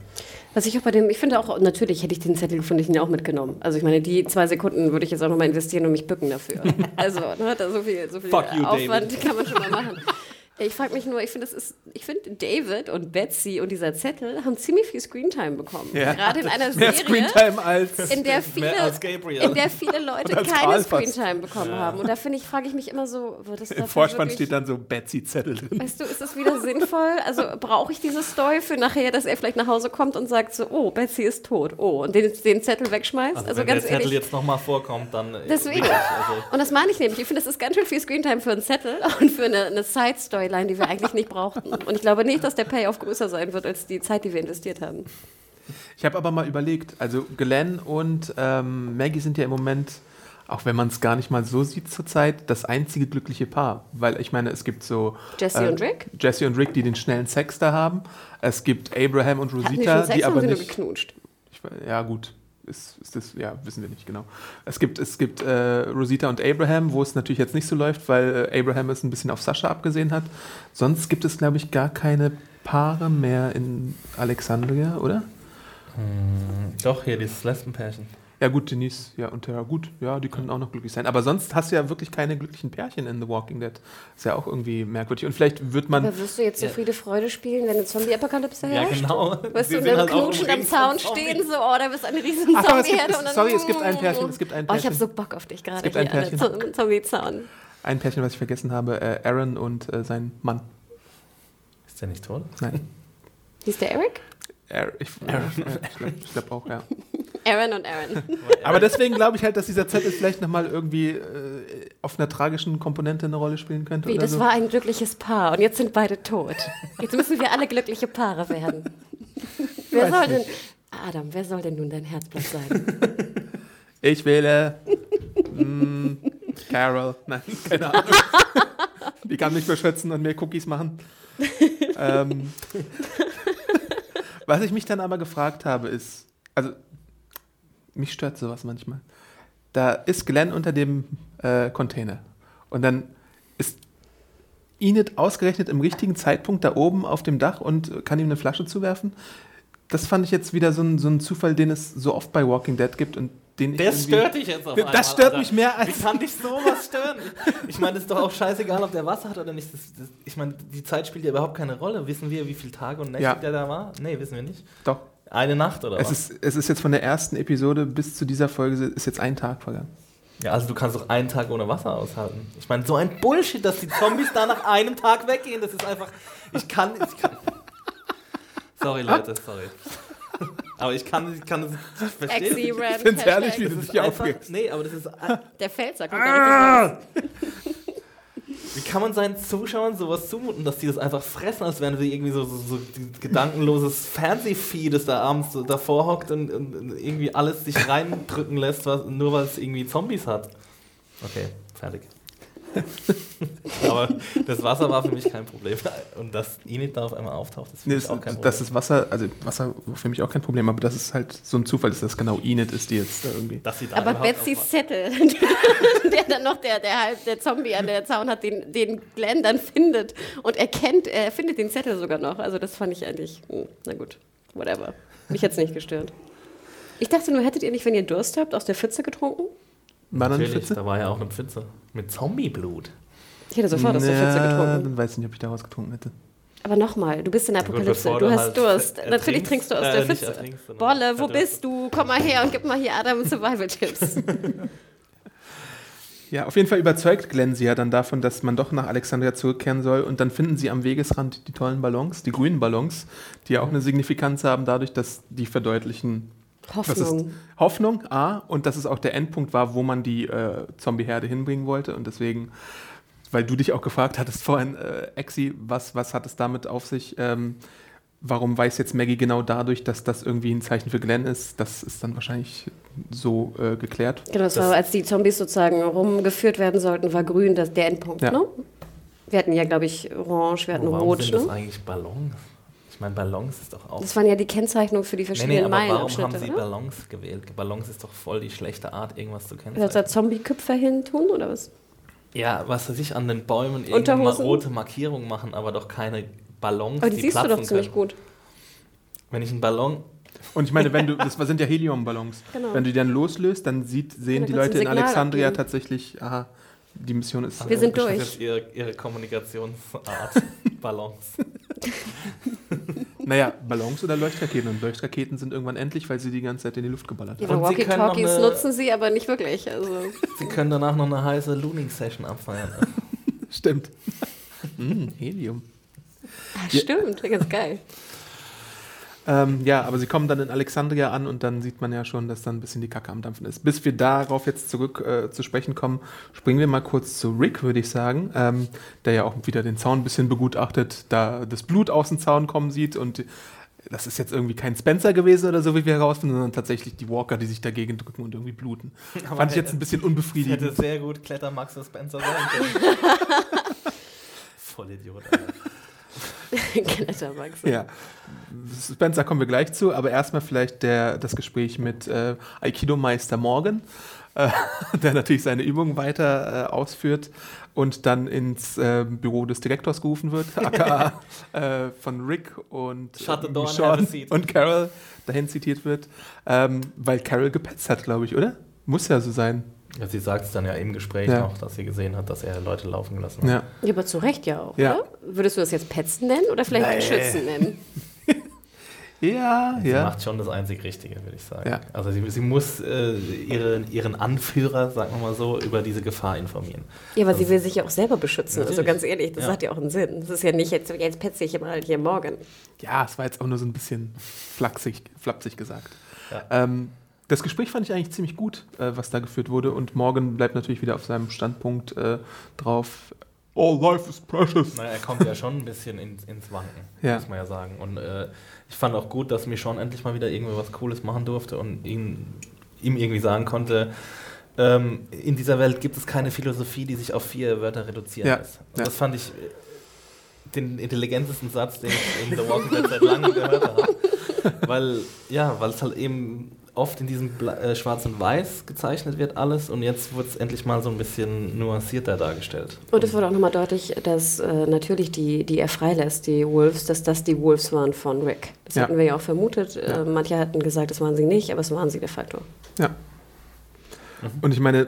Was ich auch bei dem, ich finde auch, natürlich hätte ich den Zettel gefunden, ich ihn auch mitgenommen. Also ich meine, die zwei Sekunden würde ich jetzt auch nochmal investieren und mich bücken dafür. Also, ne, da so viel, so viel you, Aufwand David. kann man schon mal machen. Ich frage mich nur, ich finde, finde, David und Betsy und dieser Zettel haben ziemlich viel Screentime bekommen. Ja. Gerade in einer Mehr Serie, Screentime als. in der viele, Mehr als Gabriel. in der viele Leute keine. Screentime bekommen haben. Und da finde ich, frage ich mich immer so, wird das Im Vorspann steht dann so Betsy-Zettel drin. Weißt du, ist das wieder sinnvoll? Also brauche ich diese Story für nachher, dass er vielleicht nach Hause kommt und sagt so, oh, Betsy ist tot, oh, und den, den Zettel wegschmeißt? Also, Also, wenn der Zettel ehrlich. jetzt nochmal vorkommt, dann. äh, Deswegen. wirklich, also, Und das meine ich nämlich. Ich finde, das ist ganz schön viel Screentime für einen Zettel und für eine, eine Side-Storyline, die wir eigentlich nicht brauchten. Und ich glaube nicht, dass der Payoff größer sein wird als die Zeit, die wir investiert haben. Ich habe aber mal überlegt, also Glenn und ähm, Maggie sind ja im Moment, auch wenn man es gar nicht mal so sieht zurzeit, das einzige glückliche Paar. Weil ich meine, es gibt so Jesse und Rick? Jesse und Rick, die den schnellen Sex da haben. Es gibt Abraham und Hatten die Rosita, schon Sex die oder haben aber sie nur nicht. geknutscht? Ich, ja, gut. Ist, ist das, ja, wissen wir nicht genau. Es gibt, es gibt äh, Rosita und Abraham, wo es natürlich jetzt nicht so läuft, weil äh, Abraham es ein bisschen auf Sascha abgesehen hat. Sonst gibt es, glaube ich, gar keine Paare mehr in Alexandria, oder? doch, hier dieses Lesbenpärchen. Ja, gut, Denise, ja, und Tara, gut, ja, die können auch noch glücklich sein. Aber sonst hast du ja wirklich keine glücklichen Pärchen in The Walking Dead. Ist ja auch irgendwie merkwürdig. Und vielleicht wird man. Aber wirst du jetzt so Ja. Friede Freude spielen, wenn eine Zombie-Apokalypse Ja, herrscht? genau. Weißt Sie du, sind wenn halt auch knutschend am Zaun stehen, so, oh, da bist eine riesen Ach, aber es gibt- Zombie-Herde. und dann- sorry, es gibt ein Pärchen, es gibt ein Oh, ich habe Pärchen. so Bock auf dich gerade gibt hier ein Pärchen. Zo- Zombie-Zaun. Ein Pärchen, was ich vergessen habe, äh, Aaron und äh, sein Mann. Ist der nicht tot? Nein. Hieß der Eric? Aaron, ich Aaron, ich glaube glaub auch, ja. Aaron und Aaron. Aber deswegen glaube ich halt, dass dieser Zettel vielleicht nochmal irgendwie äh, auf einer tragischen Komponente eine Rolle spielen könnte. Wie, das so. war ein glückliches Paar und jetzt sind beide tot. Jetzt müssen wir alle glückliche Paare werden. Wer soll denn, Adam, wer soll denn nun dein Herzblatt sein? Ich wähle mm, Carol. Nein, keine Ahnung. Die kann mich beschützen und mir Cookies machen. ähm, was ich mich dann aber gefragt habe, ist, also mich stört sowas manchmal. Da ist Glenn unter dem äh, Container und dann ist Enid ausgerechnet im richtigen Zeitpunkt da oben auf dem Dach und kann ihm eine Flasche zuwerfen. Das fand ich jetzt wieder so ein, so ein Zufall, den es so oft bei Walking Dead gibt und den Das stört dich jetzt auf einmal. Das stört Alter. mich mehr als Wie kann dich sowas stören? Ich meine, es ist doch auch scheißegal, ob der Wasser hat oder nicht. Das, das, ich meine, die Zeit spielt ja überhaupt keine Rolle. Wissen wir, wie viele Tage und Nächte Ja. der da war? Nee, wissen wir nicht. Doch. Eine Nacht oder Es was? ist, es ist jetzt von der ersten Episode bis zu dieser Folge ist jetzt ein Tag vergangen. Ja, also du kannst doch einen Tag ohne Wasser aushalten. Ich meine, so ein Bullshit, dass die Zombies da nach einem Tag weggehen, das ist einfach. Ich kann. Ich kann sorry, Leute, sorry. Aber ich kann, ich kann es ich verstehe es Exi, nicht. Rand, find's herrlich, wie Das du dich hier aufregst. nee, aber das ist Der Pfälzer kommt da richtig raus. Wie kann man seinen Zuschauern sowas zumuten, dass die das einfach fressen, als wären sie irgendwie so, so, so gedankenloses Fernsehvieh, das da abends so davor hockt und, und und irgendwie alles sich reindrücken lässt, was, nur weil es irgendwie Zombies hat. Okay, fertig. Aber das Wasser war für mich kein Problem. Und dass Enid da auf einmal auftaucht, ist für Nee, mich das, auch kein Problem. das ist Wasser, also Wasser war für mich auch kein Problem, aber das ist halt so ein Zufall, dass das genau Enid ist, die jetzt da irgendwie. dass sie da Aber Betsys Zettel, der dann noch der, der, halb, der Zombie an der Zaun hat, den, den Glenn dann findet und erkennt, er findet den Zettel sogar noch. Also das fand ich eigentlich, hm, na gut, whatever. Mich jetzt nicht gestört. Ich dachte nur, hättet ihr nicht, wenn ihr Durst habt, aus der Pfütze getrunken? War da eine Natürlich, Pfütze? da war ja auch eine Pfütze. Mit Zombieblut. Ich hätte sofort aus der Pfütze getrunken. Dann weiß ich nicht, ob ich daraus getrunken hätte. Aber nochmal, du bist in der gut, Apokalypse, bevor du du hast halt Durst. Natürlich trinkst du aus äh, der Pfütze. Bolle, wo bist du? Komm mal her und gib mal hier Adam Survival-Tipps. Ja, auf jeden Fall überzeugt Glenn sie ja dann davon, dass man doch nach Alexandria zurückkehren soll. Und dann finden sie am Wegesrand die tollen Ballons, die grünen Ballons, die ja auch eine Signifikanz haben, dadurch, dass die verdeutlichen Hoffnung. Hoffnung, A, und dass es auch der Endpunkt war, wo man die äh, Zombie-Herde hinbringen wollte. Und deswegen, weil du dich auch gefragt hattest vorhin, äh, Exi, was, was hat es damit auf sich? Ähm, warum weiß jetzt Maggie genau dadurch, dass das irgendwie ein Zeichen für Glenn ist? Das ist dann wahrscheinlich so äh, geklärt. Genau, das, Das- war, als die Zombies sozusagen rumgeführt werden sollten, war grün das, der Endpunkt, Ja. ne? Wir hatten ja, glaube ich, orange, wir hatten Warum rot, sind das ne? eigentlich Ballons? Ich meine, Ballons ist doch auch. Das waren ja die Kennzeichnungen für die nee, verschiedenen nee, aber warum Meilenabschnitte, haben sie oder? Ballons gewählt? Ballons ist doch voll die schlechte Art, irgendwas zu Soll da kennzeichnen. Zombie-Köpfe hin tun, oder was? Ja, was weiß ich, an den Bäumen irgendeine rote Markierungen machen, aber doch keine Ballons, Aber die, siehst du doch ziemlich können. gut. Wenn ich einen Ballon Und ich meine, wenn du, das sind ja Heliumballons. Genau. Wenn du die dann loslöst, dann sieht, sehen Ja, die dann kannst Leute in Alexandria abgeben. tatsächlich, aha, die Mission ist. Wir sind geschafft. durch. Das ist ihre, ihre Kommunikationsart. Ballons. Naja, Ballons oder Leuchtraketen. Und Leuchtraketen sind irgendwann endlich, weil sie die ganze Zeit in die Luft geballert haben. Ihre Und sie können noch Walkie-Talkies nutzen sie, aber nicht wirklich. Also. Sie können danach noch eine heiße Looning-Session abfeiern. Stimmt. mm, Helium. Ah, stimmt, ganz geil. Ähm, ja, aber sie kommen dann in Alexandria an und dann sieht man ja schon, dass dann ein bisschen die Kacke am Dampfen ist. Bis wir darauf jetzt zurück äh, zu sprechen kommen, springen wir mal kurz zu Rick, würde ich sagen, ähm, der ja auch wieder den Zaun ein bisschen begutachtet, da das Blut aus dem Zaun kommen sieht und das ist jetzt irgendwie kein Spencer gewesen oder so, wie wir herausfinden, sondern tatsächlich die Walker, die sich dagegen drücken und irgendwie bluten. Aber Fand ich jetzt ein bisschen Das hätte unbefriedigend. sehr gut Kletter Max und Spencer sein können. Vollidiot, Alter. Klettermax. Ja. Spencer kommen wir gleich zu, aber erstmal vielleicht der, das Gespräch mit äh, Aikido-Meister Morgan, äh, der natürlich seine Übungen weiter äh, ausführt und dann ins äh, Büro des Direktors gerufen wird, aka äh, von Rick und, äh, Sean und Carol dahin zitiert wird, ähm, weil Carol gepetzt hat, glaube ich, oder? Muss ja so sein. Sie sagt es dann ja im Gespräch Ja. noch, dass sie gesehen hat, dass er Leute laufen gelassen hat. Ja. Ja, aber zu Recht ja auch, Ja. oder? Würdest du das jetzt Petzen nennen oder vielleicht Nee. Schützen nennen? Ja, Sie ja. macht schon das einzig Richtige, würde ich sagen. Ja. Also sie, sie muss äh, ihre, ihren Anführer, sagen wir mal so, über diese Gefahr informieren. Ja, aber sie will sich ja auch selber beschützen. Also Natürlich. ganz ehrlich, das Ja. hat ja auch einen Sinn. Das ist ja nicht jetzt, jetzt petze ich mal hier morgen. Ja, es war jetzt auch nur so ein bisschen flapsig, flapsig gesagt. Ja. Ähm, das Gespräch fand ich eigentlich ziemlich gut, äh, was da geführt wurde. Und Morgan bleibt natürlich wieder auf seinem Standpunkt äh, drauf. All life is precious. Naja, er kommt ja schon ein bisschen ins, ins Wanken, Ja. muss man ja sagen. Und äh, ich fand auch gut, dass Michonne endlich mal wieder irgendwie was Cooles machen durfte und ihn, ihm irgendwie sagen konnte, ähm, in dieser Welt gibt es keine Philosophie, die sich auf vier Wörter reduzieren Ja. lässt. Und Ja. Das fand ich äh, den intelligentesten Satz, den ich in The Walking Dead seit langem gehört habe. Weil, ja, weil es halt eben oft in diesem Bla äh, Schwarz und Weiß gezeichnet wird alles und jetzt wird es endlich mal so ein bisschen nuancierter dargestellt. Und es wurde auch nochmal deutlich, dass äh, natürlich die, die er freilässt, die Wolves, dass das die Wolves waren von Rick. Das Ja. hatten wir ja auch vermutet. Ja. Äh, manche hatten gesagt, das waren sie nicht, aber es waren sie de facto. Ja. Und ich meine,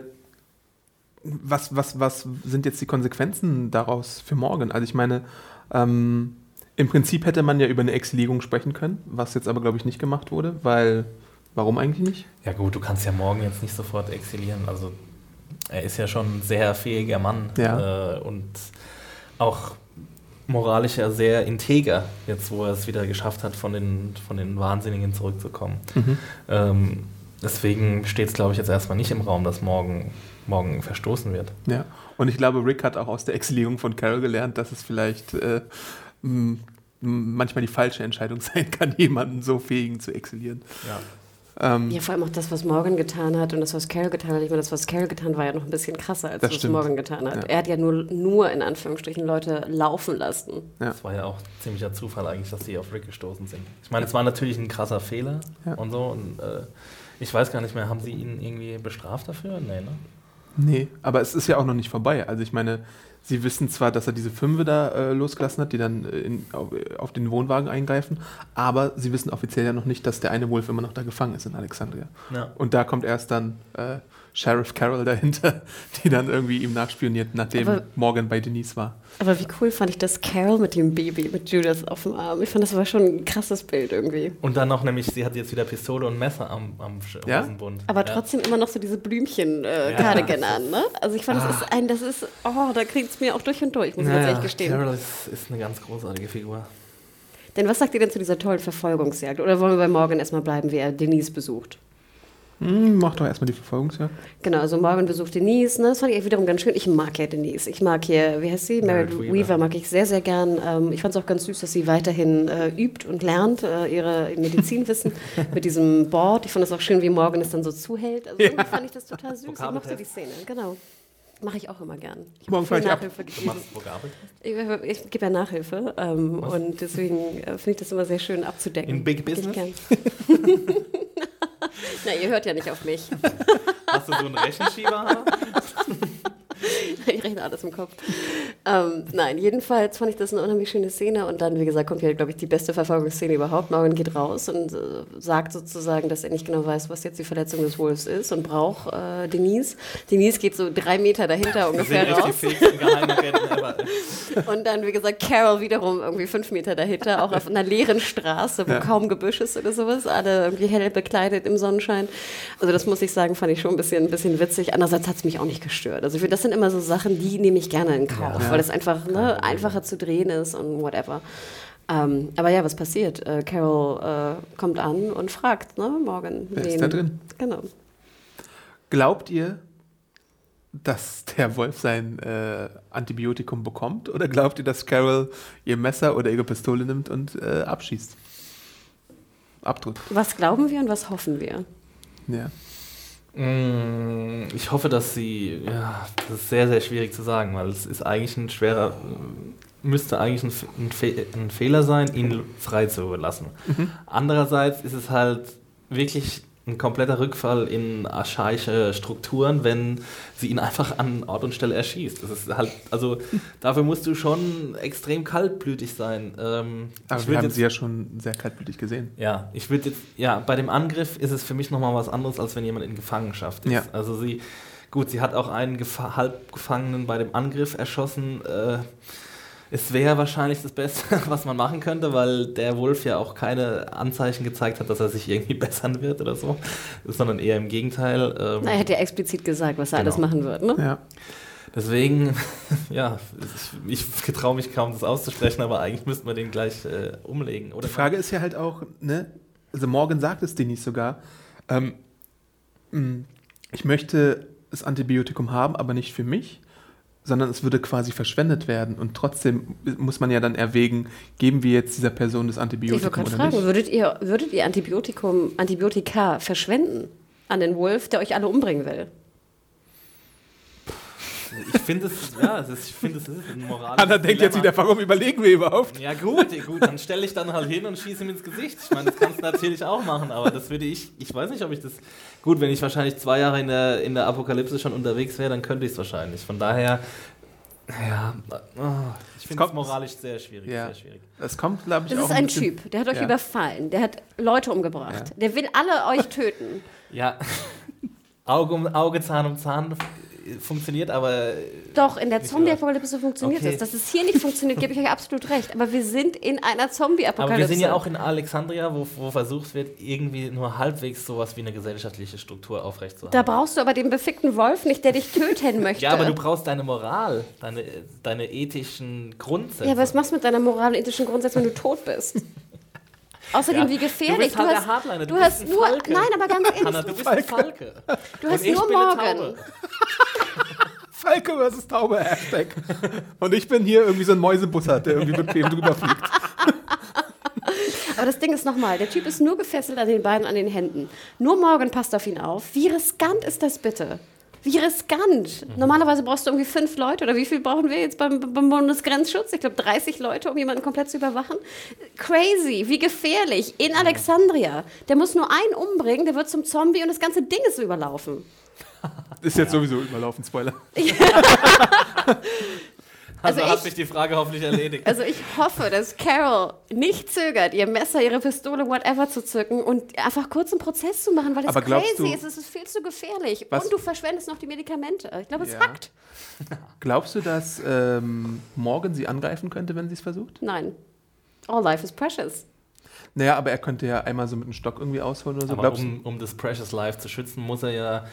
was, was, was sind jetzt die Konsequenzen daraus für morgen? Also ich meine, ähm, im Prinzip hätte man ja über eine Exilierung sprechen können, was jetzt aber, glaube ich, nicht gemacht wurde, weil, warum eigentlich nicht? Ja gut, du kannst ja morgen jetzt nicht sofort exilieren. Also er ist ja schon ein sehr fähiger Mann Ja. äh, und auch moralisch ja sehr integer, jetzt wo er es wieder geschafft hat, von den, von den Wahnsinnigen zurückzukommen. Ähm, deswegen steht es, glaube ich, jetzt erstmal nicht im Raum, dass morgen, morgen verstoßen wird. Ja, und ich glaube, Rick hat auch aus der Exilierung von Carol gelernt, dass es vielleicht äh, manchmal die falsche Entscheidung sein kann, jemanden so fähigen zu exilieren. Ja. Ähm, Ja, vor allem auch das, was Morgan getan hat und das, was Carol getan hat. Ich meine, das, was Carol getan hat, war ja noch ein bisschen krasser, als Das was stimmt. Morgan getan hat. Ja. Er hat ja nur, nur in Anführungsstrichen Leute laufen lassen. Ja. Das war ja auch ziemlicher Zufall eigentlich, dass die auf Rick gestoßen sind. Ich meine, es war natürlich ein krasser Fehler Ja. und so. Und, äh, ich weiß gar nicht mehr, haben sie ihn irgendwie bestraft dafür? Nee, ne? Nee, aber es ist ja auch noch nicht vorbei. Also ich meine, sie wissen zwar, dass er diese Fünfe da äh, losgelassen hat, die dann äh, in, auf, auf den Wohnwagen eingreifen, aber sie wissen offiziell ja noch nicht, dass der eine Wolf immer noch da gefangen ist in Alexandria. Ja. Und da kommt erst dann äh, Sheriff Carroll dahinter, die dann irgendwie ihm nachspioniert, nachdem Aber- Morgan bei Denise war. Aber wie cool fand ich das Carol mit dem Baby, mit Judith auf dem Arm. Ich fand, das war schon ein krasses Bild irgendwie. Und dann noch nämlich, sie hat jetzt wieder Pistole und Messer am, am Ja? Aber Hosenbund. Ja. trotzdem immer noch so diese Ja. Blümchen-Cardigan an, ne? Also ich fand, das ist ein, das ist, oh, da kriegt es mir auch durch und durch, muss ich Ja, ganz ja, ehrlich gestehen. Carol ist, ist eine ganz großartige Figur. Denn was sagt ihr denn zu dieser tollen Verfolgungsjagd? Oder wollen wir bei Morgan erstmal bleiben, wie er Denise besucht? Hm, mach doch erstmal die Verfolgungsjagd. Genau, also Morgan besucht Denise, ne? Das fand ich wiederum ganz schön. Ich mag ja Denise. Ich mag hier, wie heißt sie? Meredith Weaver. Weaver. mag ich sehr, sehr gern. Ähm, ich fand es auch ganz süß, dass sie weiterhin äh, übt und lernt, äh, ihre Medizinwissen mit diesem Board. Ich fand es auch schön, wie Morgan es dann so zuhält. Also irgendwie fand ich das total süß. Ich mochte die Szene, genau. Mache ich auch immer gern. Ich Morgen viel ab. Nachhilfe Du gegeben. machst Vokabel? Ich, ich gebe ja Nachhilfe ähm, und deswegen äh, finde ich das immer sehr schön abzudecken. In Big Business? Na, ihr hört ja nicht auf mich. Hast du so einen Rechenschieber? ich rechne alles im Kopf. Ähm, nein, jedenfalls fand ich das eine unheimlich schöne Szene und dann, wie gesagt, kommt ja, glaube ich, die beste Verfolgungsszene überhaupt. Morgan geht raus und äh, sagt sozusagen, dass er nicht genau weiß, was jetzt die Verletzung des Wolfs ist und braucht äh, Denise. Denise geht so drei Meter dahinter ungefähr raus. Und dann, wie gesagt, Carol wiederum irgendwie fünf Meter dahinter, auch auf einer leeren Straße, wo Ja. kaum Gebüsch ist oder sowas, alle irgendwie hell bekleidet im Sonnenschein. Also das muss ich sagen, fand ich schon ein bisschen, ein bisschen witzig. Andererseits hat es mich auch nicht gestört. Also ich finde, das sind immer so Sachen, die nehme ich gerne in Kauf, Ja. weil es einfach ne, einfacher zu drehen ist und whatever. Ähm, aber ja, was passiert? Äh, Carol äh, kommt an und fragt, ne, Morgan. Wer ist da drin? Genau. Glaubt ihr, dass der Wolf sein äh, Antibiotikum bekommt? Oder glaubt ihr, dass Carol ihr Messer oder ihre Pistole nimmt und äh, abschießt? Abdrückt. Was glauben wir und was hoffen wir? Ja. Mm, Ich hoffe, dass sie, ja, das ist sehr, sehr schwierig zu sagen, weil es ist eigentlich ein schwerer, müsste eigentlich ein, ein, Fe ein Fehler sein, ihn frei zu lassen. Andererseits ist es halt wirklich ein kompletter Rückfall in archaische Strukturen, wenn sie ihn einfach an Ort und Stelle erschießt. Das ist halt, also dafür musst du schon extrem kaltblütig sein. Ähm, Aber ich wir haben jetzt- sie ja schon sehr kaltblütig gesehen. ja, ich würde jetzt, ja, bei dem Angriff ist es für mich nochmal was anderes, als wenn jemand in Gefangenschaft ist. Ja. Also sie, gut, sie hat auch einen Gefa Halbgefangenen bei dem Angriff erschossen. Äh, es wäre wahrscheinlich das Beste, was man machen könnte, weil der Wolf ja auch keine Anzeichen gezeigt hat, dass er sich irgendwie bessern wird oder so, sondern eher im Gegenteil. Ähm, Na, er hat ja explizit gesagt, was er Genau. alles machen wird, ne? Ja. Deswegen, ja, ich, ich getraue mich kaum, das auszusprechen, aber eigentlich müssten wir den gleich äh, umlegen. Oder Die Frage ist ja halt auch, ne, also Morgan sagt es Denise sogar, ähm, mh, ich möchte das Antibiotikum haben, aber nicht für mich, sondern es würde quasi verschwendet werden. Und trotzdem muss man ja dann erwägen, geben wir jetzt dieser Person das Ich Antibiotikum gerade oder fragen, nicht? würdet ihr, würdet ihr Antibiotikum, Antibiotika verschwenden an den Wolf, der euch alle umbringen will? Ich finde es, ja, es ist, ich finde es ist ein moralisches Anna denkt jetzt Dilemma. wieder, warum überlegen wir überhaupt? Ja gut, gut, dann stelle ich dann halt hin und schieße ihm ins Gesicht. Ich meine, das kannst du natürlich auch machen, aber das würde ich, ich weiß nicht, ob ich das, gut, wenn ich wahrscheinlich zwei Jahre in der, in der Apokalypse schon unterwegs wäre, dann könnte ich es wahrscheinlich. Von daher, ja, oh, ich finde es moralisch sehr schwierig, Ja. sehr schwierig. Es kommt, glaube ich, Das auch ist ein bisschen- Typ, der hat euch Ja. überfallen, der hat Leute umgebracht, Ja. der will alle euch töten. Ja, Auge um Auge, Zahn um Zahn funktioniert, aber Doch, in der Zombie-Apokalypse funktioniert Okay. es. Dass es hier nicht funktioniert, gebe ich euch absolut recht. Aber wir sind in einer Zombie-Apokalypse. Aber wir sind ja auch in Alexandria, wo, wo versucht wird, irgendwie nur halbwegs sowas wie eine gesellschaftliche Struktur aufrechtzuerhalten. Da brauchst du aber den befickten Wolf nicht, der dich töten möchte. ja, aber du brauchst deine Moral, deine, deine ethischen Grundsätze. Ja, was machst du mit deiner moralen ethischen Grundsätze, wenn du tot bist? Außerdem, Ja, wie du gefährlich. bist halt der hast, Hardliner, du du bist hast ein nur. Falke. Nein, aber ganz ehrlich, Hanna, du bist ein Falke. du hast Und ich nur Morgen. Falke versus Taube Hashtag. Und ich bin hier irgendwie so ein Mäusebussard, der irgendwie bequem drüber fliegt. Aber das Ding ist nochmal, der Typ ist nur gefesselt an den Beinen, an den Händen. Nur Morgan passt auf ihn auf. Wie riskant ist das bitte? Wie riskant. Normalerweise brauchst du irgendwie fünf Leute oder wie viel brauchen wir jetzt beim, beim Bundesgrenzschutz? Ich glaube 30 Leute, um jemanden komplett zu überwachen. Crazy, wie gefährlich. In Alexandria. Der muss nur einen umbringen, der wird zum Zombie und das ganze Ding ist überlaufen. Ist jetzt sowieso überlaufen, Spoiler. Also, Also hat ich- sich die Frage hoffentlich erledigt. Also ich hoffe, dass Carol nicht zögert, ihr Messer, ihre Pistole, whatever zu zücken und einfach kurz einen Prozess zu machen, weil das crazy du- ist. Es ist viel zu gefährlich. Was- Und du verschwendest noch die Medikamente. Ich glaube, es Ja. hackt. Glaubst du, dass ähm, Morgan sie angreifen könnte, wenn sie es versucht? Nein. All life is precious. Naja, aber er könnte ja einmal so mit einem Stock irgendwie ausholen oder so. Aber um, um das Precious Life zu schützen, muss er ja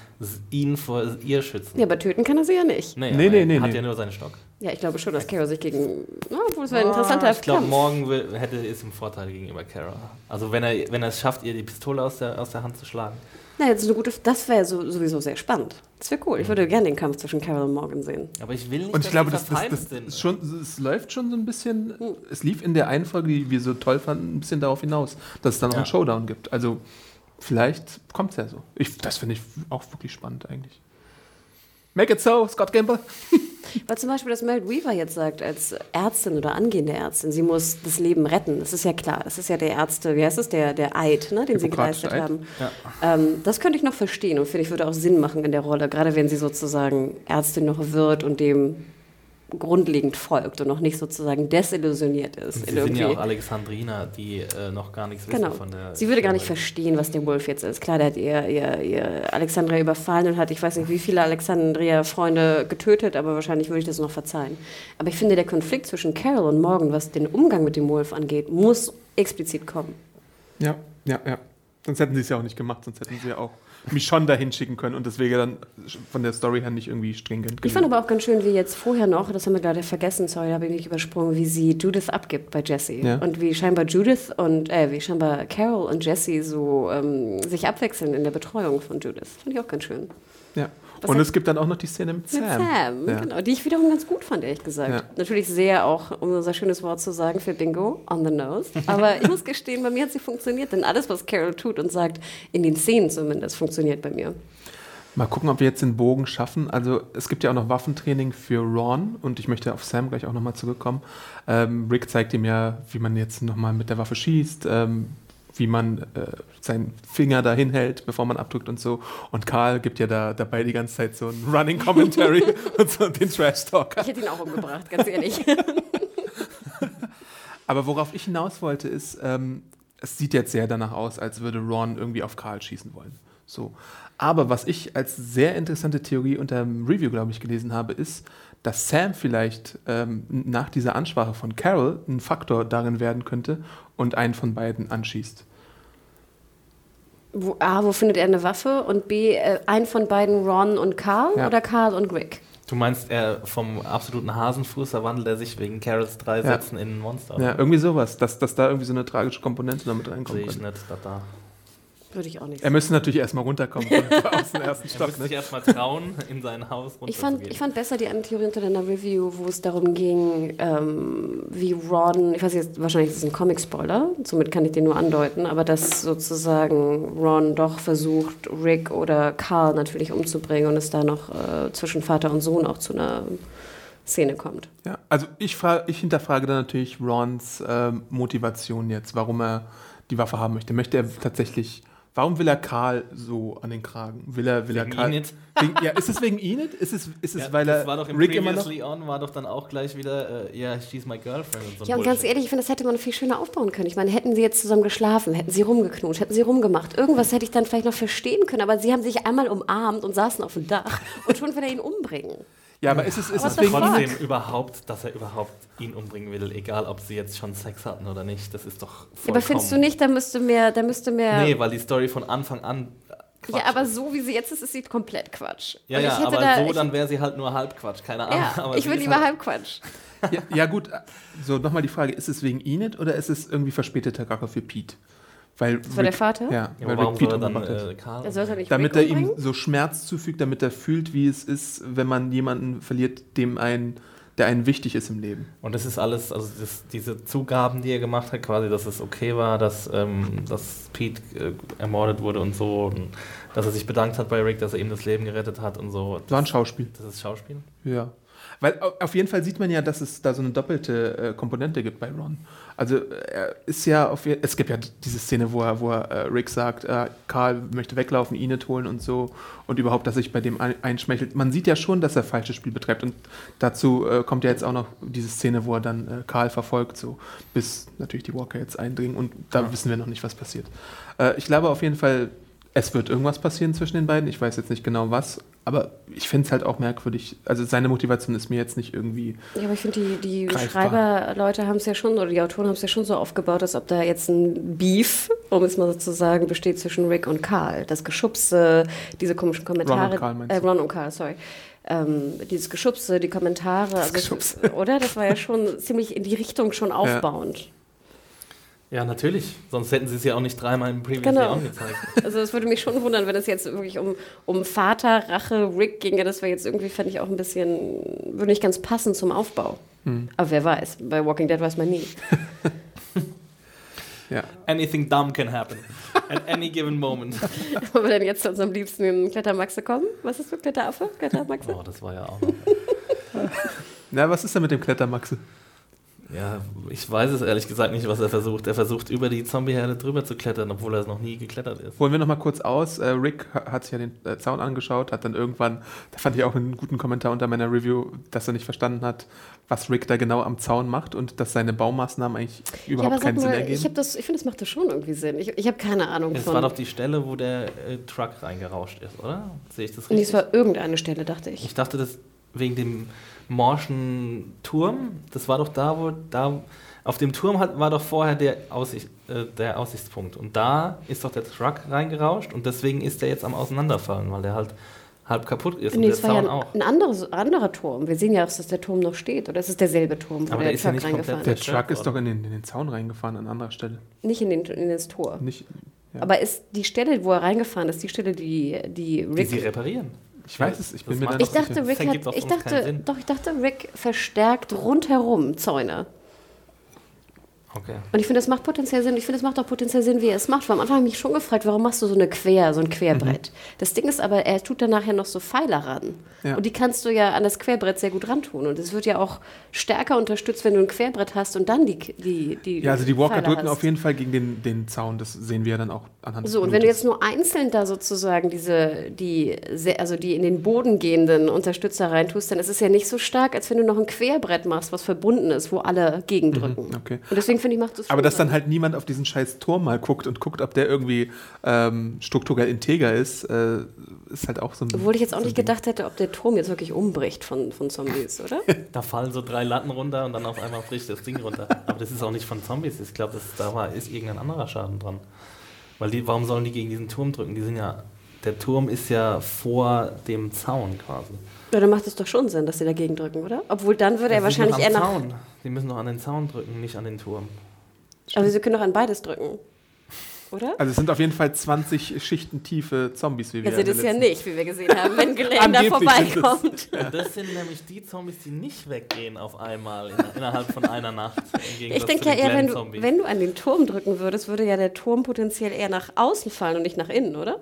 ihn vor ihr schützen. Ja, aber töten kann er sie ja nicht. Nee, Nee, nee, er nee, hat nee. ja nur seinen Stock. Ja, ich glaube schon, dass Carol sich gegen. Na, obwohl es wäre ein interessanter Ah, Ich glaube, morgen will, hätte es im Vorteil gegenüber Kara. Also wenn er, wenn er es schafft, ihr die Pistole aus der, aus der Hand zu schlagen. Na, jetzt eine gute. Das wäre so, sowieso sehr spannend. Das wäre cool. Ich würde gerne den Kampf zwischen Carol und Morgan sehen. Aber ich will nicht, Und ich glaube, die das, das, das ist schon, es läuft schon so ein bisschen. Es lief in der einen Folge, die wir so toll fanden, ein bisschen darauf hinaus, dass es dann auch Ja. einen Showdown gibt. Also vielleicht kommt es ja so. Ich, das finde ich auch wirklich spannend eigentlich. Make it so, Scott Gamble. Weil zum Beispiel, dass Meryl Weaver jetzt sagt, als Ärztin oder angehende Ärztin, sie muss das Leben retten. Das ist ja klar. Das ist ja der Ärzte, wie heißt es, der, der Eid, ne, den sie geleistet Eid. haben. Ähm, das könnte ich noch verstehen und finde ich, würde auch Sinn machen in der Rolle, gerade wenn sie sozusagen Ärztin noch wird und dem grundlegend folgt und noch nicht sozusagen desillusioniert ist. Sie in sind ja auch Alexandriner, die äh, noch gar nichts wissen Genau. von der. Sie würde gar nicht verstehen, was der Wolf jetzt ist. Klar, der hat ihr, ihr, ihr Alexandria überfallen und hat, ich weiß nicht, wie viele Alexandria-Freunde getötet, aber wahrscheinlich würde ich das noch verzeihen. Aber ich finde, der Konflikt zwischen Carol und Morgan, was den Umgang mit dem Wolf angeht, muss explizit kommen. Ja, ja, ja. Sonst hätten sie es ja auch nicht gemacht, sonst hätten sie ja auch mich schon dahin schicken können und das wäre dann von der Story her nicht irgendwie stringent Ich fand aber auch ganz schön, wie jetzt vorher noch, das haben wir gerade vergessen, sorry, da habe ich mich übersprungen, wie sie Judith abgibt bei Jesse. Ja. Und wie scheinbar Judith und, äh, wie scheinbar Carol und Jesse so ähm, sich abwechseln in der Betreuung von Judith. Fand ich auch ganz schön. Ja. Und es gibt dann auch noch die Szene mit Sam. Mit Sam, Ja. genau. Die ich wiederum ganz gut fand, ehrlich gesagt. Ja. Natürlich sehr auch, um unser schönes Wort zu sagen, für Bingo, on the nose. Aber ich muss gestehen, bei mir hat sie funktioniert, denn alles, was Carol tut und sagt, in den Szenen zumindest, funktioniert bei mir. Mal gucken, ob wir jetzt den Bogen schaffen. Also es gibt ja auch noch Waffentraining für Ron und ich möchte auf Sam gleich auch nochmal zurückkommen. Ähm, Rick zeigt ihm ja, wie man jetzt nochmal mit der Waffe schießt, ähm, wie man äh, seinen Finger da hinhält, bevor man abdrückt und so. Und Karl gibt ja da dabei die ganze Zeit so ein Running Commentary und so den Trash Talk. Ich hätte ihn auch umgebracht, ganz ehrlich. Aber worauf ich hinaus wollte, ist, ähm, es sieht jetzt sehr danach aus, als würde Ron irgendwie auf Karl schießen wollen. So. Aber was ich als sehr interessante Theorie unter dem Review, glaube ich, gelesen habe, ist, dass Sam vielleicht ähm, nach dieser Ansprache von Carol ein Faktor darin werden könnte und einen von beiden anschießt. Wo, A, wo findet er eine Waffe? Und B, äh, ein von beiden Ron und Carl Ja. oder Carl und Rick? Du meinst, er vom absoluten Hasenfuß verwandelt er sich wegen Carols drei Ja. Sätzen in ein Monster? Ja, irgendwie sowas, dass, dass da irgendwie so eine tragische Komponente damit reinkommt. Sehe ich nicht, da, da. Würde ich auch nicht Er müsste natürlich erstmal runterkommen aus dem ersten Er Stock. muss Ne? sich erstmal trauen, in sein Haus Ich fand, runterzugehen. ich fand besser die Theorie unter deiner Review, wo es darum ging, ähm, wie Ron, ich weiß jetzt, wahrscheinlich ist es ein Comic-Spoiler, somit kann ich den nur andeuten, aber dass sozusagen Ron doch versucht, Rick oder Carl natürlich umzubringen und es da noch äh, zwischen Vater und Sohn auch zu einer Szene kommt. Ja, also ich, fra- ich hinterfrage dann natürlich Rons ähm, Motivation jetzt, warum er die Waffe haben möchte. Möchte er tatsächlich, warum will er Karl so an den Kragen? Will er, will Wegen er Karl? Enid? Wegen, ja, ist es wegen Enid? Ist es, ist es Ja, weil das er war doch im Rick immer noch? Previously On, war doch dann auch gleich wieder, äh, ja, she's my girlfriend und so Ja, und ganz Bullshit. ehrlich, ich finde, das hätte man viel schöner aufbauen können. Ich meine, hätten sie jetzt zusammen geschlafen, hätten sie rumgeknutscht, hätten sie rumgemacht. Irgendwas hätte ich dann vielleicht noch verstehen können, aber sie haben sich einmal umarmt und saßen auf dem Dach und schon will er ihn umbringen. Ja, aber ist es, ist es wegen fuck? Trotzdem überhaupt, dass er überhaupt ihn umbringen will, egal ob sie jetzt schon Sex hatten oder nicht, das ist doch vollkommen... aber findest du nicht, da müsste mehr, da müsste mehr. Nee, weil die Story von Anfang an Quatsch ja, aber so wie sie jetzt ist, ist sie komplett Quatsch. Ja, ja, ich hätte aber da, so, ich, dann wäre sie halt nur halb Quatsch, keine Ahnung. ja, aber ich sie will lieber halt, halb Quatsch. Ja, ja gut, so nochmal die Frage, ist es wegen Enid oder ist es irgendwie verspäteter Rache für Pete? Weil Das war der Vater? Ja, Ja, weil warum Rick soll Pete er dann äh, Karl... Er sollte nicht Damit Rick er ihm so Schmerz zufügt, damit er fühlt, wie es ist, wenn man jemanden verliert, dem ein der einen wichtig ist im Leben. Und das ist alles, also das, diese Zugaben, die er gemacht hat, quasi, dass es okay war, dass, ähm, dass Pete äh, ermordet wurde und so, und dass er sich bedankt hat bei Rick, dass er ihm das Leben gerettet hat und so. Das war ein Schauspiel. Das ist Schauspiel? Ja. Weil au- auf jeden Fall sieht man ja, dass es da so eine doppelte äh, Komponente gibt bei Ron. Also er ist ja auf es gibt ja diese Szene, wo er, wo er äh, Rick sagt, äh, Karl möchte weglaufen, Enid holen und so und überhaupt, dass sich bei dem ein, einschmeichelt. Man sieht ja schon, dass er falsches Spiel betreibt und dazu äh, kommt ja jetzt auch noch diese Szene, wo er dann äh, Karl verfolgt, so bis natürlich die Walker jetzt eindringen und da Ja. wissen wir noch nicht, was passiert. Äh, ich glaube auf jeden Fall, es wird irgendwas passieren zwischen den beiden. Ich weiß jetzt nicht genau was, aber ich finde es halt auch merkwürdig. Also seine Motivation ist mir jetzt nicht irgendwie. Ja, aber ich finde, die, die. Schreiberleute haben es ja schon, oder die Autoren haben es ja schon so aufgebaut, als ob da jetzt ein Beef, um es mal so zu sagen, besteht zwischen Rick und Karl. Das Geschubse, diese komischen Kommentare. Ron und Karl meinst äh, du? Ron und Karl, sorry. Ähm, dieses Geschubse, die Kommentare, also Geschubse. Es, oder? Das war ja schon ziemlich in die Richtung schon aufbauend. Ja, natürlich. Sonst hätten sie es ja auch nicht dreimal im Preview Genau. angezeigt. Also es würde mich schon wundern, wenn es jetzt wirklich um, um Vater, Rache, Rick ginge. Das wäre jetzt irgendwie, fände ich auch ein bisschen, würde nicht ganz passen zum Aufbau. Hm. Aber wer weiß, bei Walking Dead weiß man nie. Ja. Anything dumb can happen. At any given moment. Wollen wir denn jetzt zu unserem liebsten Klettermaxe kommen? Was ist für Kletteraffe? Klettermaxe? Oh, das war ja auch noch. Na, was ist denn mit dem Klettermaxe? Ja, ich weiß es ehrlich gesagt nicht, was er versucht. Er versucht über die Zombieherde drüber zu klettern, obwohl er es noch nie geklettert ist. Holen wir noch mal kurz aus. Äh, Rick ha- hat sich ja den äh, Zaun angeschaut, hat dann irgendwann, da fand ich auch einen guten Kommentar unter meiner Review, dass er nicht verstanden hat, was Rick da genau am Zaun macht und dass seine Baumaßnahmen eigentlich Ja, überhaupt aber sag keinen Sinn mal, ergeben. ich, das- ich finde, das macht das schon irgendwie Sinn. Ich, ich habe keine Ahnung Es von. war doch die Stelle, wo der äh, Truck reingerauscht ist, oder? Sehe ich das nee, richtig? es war irgendeine Stelle, dachte ich. Ich dachte, das wegen dem morschen Turm, das war doch da, wo da auf dem Turm hat, war doch vorher der, Aussicht, äh, der Aussichtspunkt. Und da ist doch der Truck reingerauscht und deswegen ist der jetzt am Auseinanderfallen, weil der halt halb kaputt ist Nee, und es der war Zaun ja auch. ein anderes, anderer Turm. Wir sehen ja auch, dass der Turm noch steht. Oder ist es derselbe Turm, wo Aber der, der ist ja Truck nicht komplett reingefahren der ist? zerstört Truck ist doch in den, in den Zaun reingefahren an anderer Stelle. Nicht in, den, in das Tor. Nicht, ja. Aber ist die Stelle, wo er reingefahren ist, die Stelle, die, die Die Rick sie reparieren. Ich weiß es, ich bin Das mir da nicht Ich dachte, sicher. Rick hat, ich dachte, doch, ich dachte, Rick verstärkt rundherum Zäune. Okay. Und ich finde, das macht potenziell Sinn. Ich finde, es macht auch potenziell Sinn, wie er es macht. Weil am Anfang habe ich mich schon gefragt, warum machst du so eine Quer, so ein Querbrett? Das Ding ist aber, er tut dann nachher noch so Pfeiler ran. Ja. Und die kannst du ja an das Querbrett sehr gut rantun. Und es wird ja auch stärker unterstützt, wenn du ein Querbrett hast und dann die die die Ja, also die Walker Pfeiler drücken hast. auf jeden Fall gegen den, den Zaun, das sehen wir ja dann auch anhand So, und wenn du jetzt nur einzeln da sozusagen diese, die, also die in den Boden gehenden Unterstützer reintust, dann ist es ja nicht so stark, als wenn du noch ein Querbrett machst, was verbunden ist, wo alle gegendrücken. okay. Und deswegen finde ich, macht das Aber dass dann halt niemand auf diesen scheiß Turm mal guckt und guckt, ob der irgendwie ähm, strukturell integer ist, äh, ist halt auch so ein. Obwohl ich jetzt auch so nicht Ding. gedacht hätte, ob der Turm jetzt wirklich umbricht von, von Zombies, oder? Da fallen so drei Latten runter und dann auf einmal bricht das Ding runter. Aber das ist auch nicht von Zombies. Ich glaube, da war, ist irgendein anderer Schaden dran. Weil die, warum sollen die gegen diesen Turm drücken? Die sind ja. Der Turm ist ja vor dem Zaun quasi. Ja, dann macht es doch schon Sinn, dass sie dagegen drücken, oder? Obwohl dann würde er Die sind wahrscheinlich eher nach. Zaun. Die müssen doch an den Zaun drücken, nicht an den Turm. Aber sie können doch an beides drücken. Oder? Also es sind auf jeden Fall 20 Schichten tiefe Zombies, wie wir Er sieht in es der ja nicht, wie wir gesehen haben, wenn Glenn da sind es. vorbeikommt. Und das sind nämlich die Zombies, die nicht weggehen auf einmal in, innerhalb von einer Nacht. Im Ich denke ja eher, wenn du, wenn du an den Turm drücken würdest, würde ja der Turm potenziell eher nach außen fallen und nicht nach innen, oder?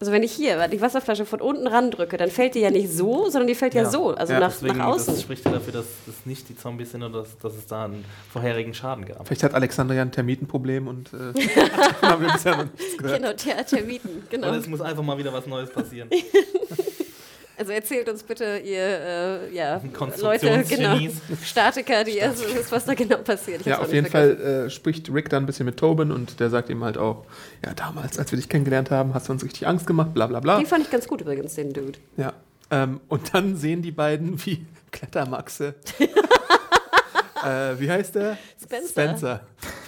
Also wenn ich hier die Wasserflasche von unten ran drücke, dann fällt die ja nicht so, sondern die fällt ja, Ja. so, also Ja, nach, Deswegen, nach außen. Das spricht ja dafür, dass das nicht die Zombies sind oder dass, dass es da einen vorherigen Schaden gab. Vielleicht hat Alexandria ein Termitenproblem und äh, haben wir bisher noch nichts gehört. Genau, Ter Termiten, genau. Oder es muss einfach mal wieder was Neues passieren. Also erzählt uns bitte, ihr äh, ja, Leute, genau. Statiker, die ihr wisst, was da genau passiert. Ich Ja, auf jeden vergessen. Fall äh, spricht Rick da ein bisschen mit Tobin und der sagt ihm halt auch, ja, damals, als wir dich kennengelernt haben, hast du uns richtig Angst gemacht, bla bla bla. Den fand ich ganz gut übrigens, den Dude. Ja. Ähm, und dann sehen die beiden wie Klettermaxe. äh, wie heißt der? Spencer. Spencer.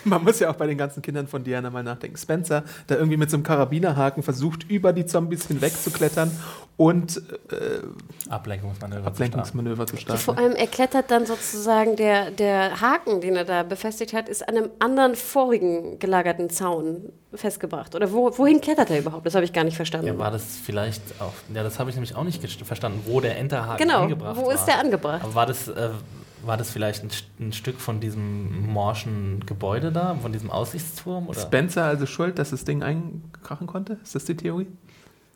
Man muss ja auch bei den ganzen Kindern von Diana mal nachdenken. Spencer, der irgendwie mit so einem Karabinerhaken versucht, über die Zombies hinweg zu klettern und äh, Ablenkungsmanöver. Ablenkungsmanöver zu starten. Vor allem, er klettert dann sozusagen, der, der Haken, den er da befestigt hat, ist an einem anderen vorigen gelagerten Zaun festgebracht. Oder wo, wohin klettert er überhaupt? Das habe ich gar nicht verstanden. Ja, war das vielleicht auch. Ja, das habe ich nämlich auch nicht verstanden, wo der Enterhaken genau, angebracht wo war. ist der angebracht? Aber war das, äh, war das vielleicht ein, ein Stück von diesem morschen Gebäude da, von diesem Aussichtsturm? Oder? Spencer also schuld, dass das Ding einkrachen konnte? Ist das die Theorie?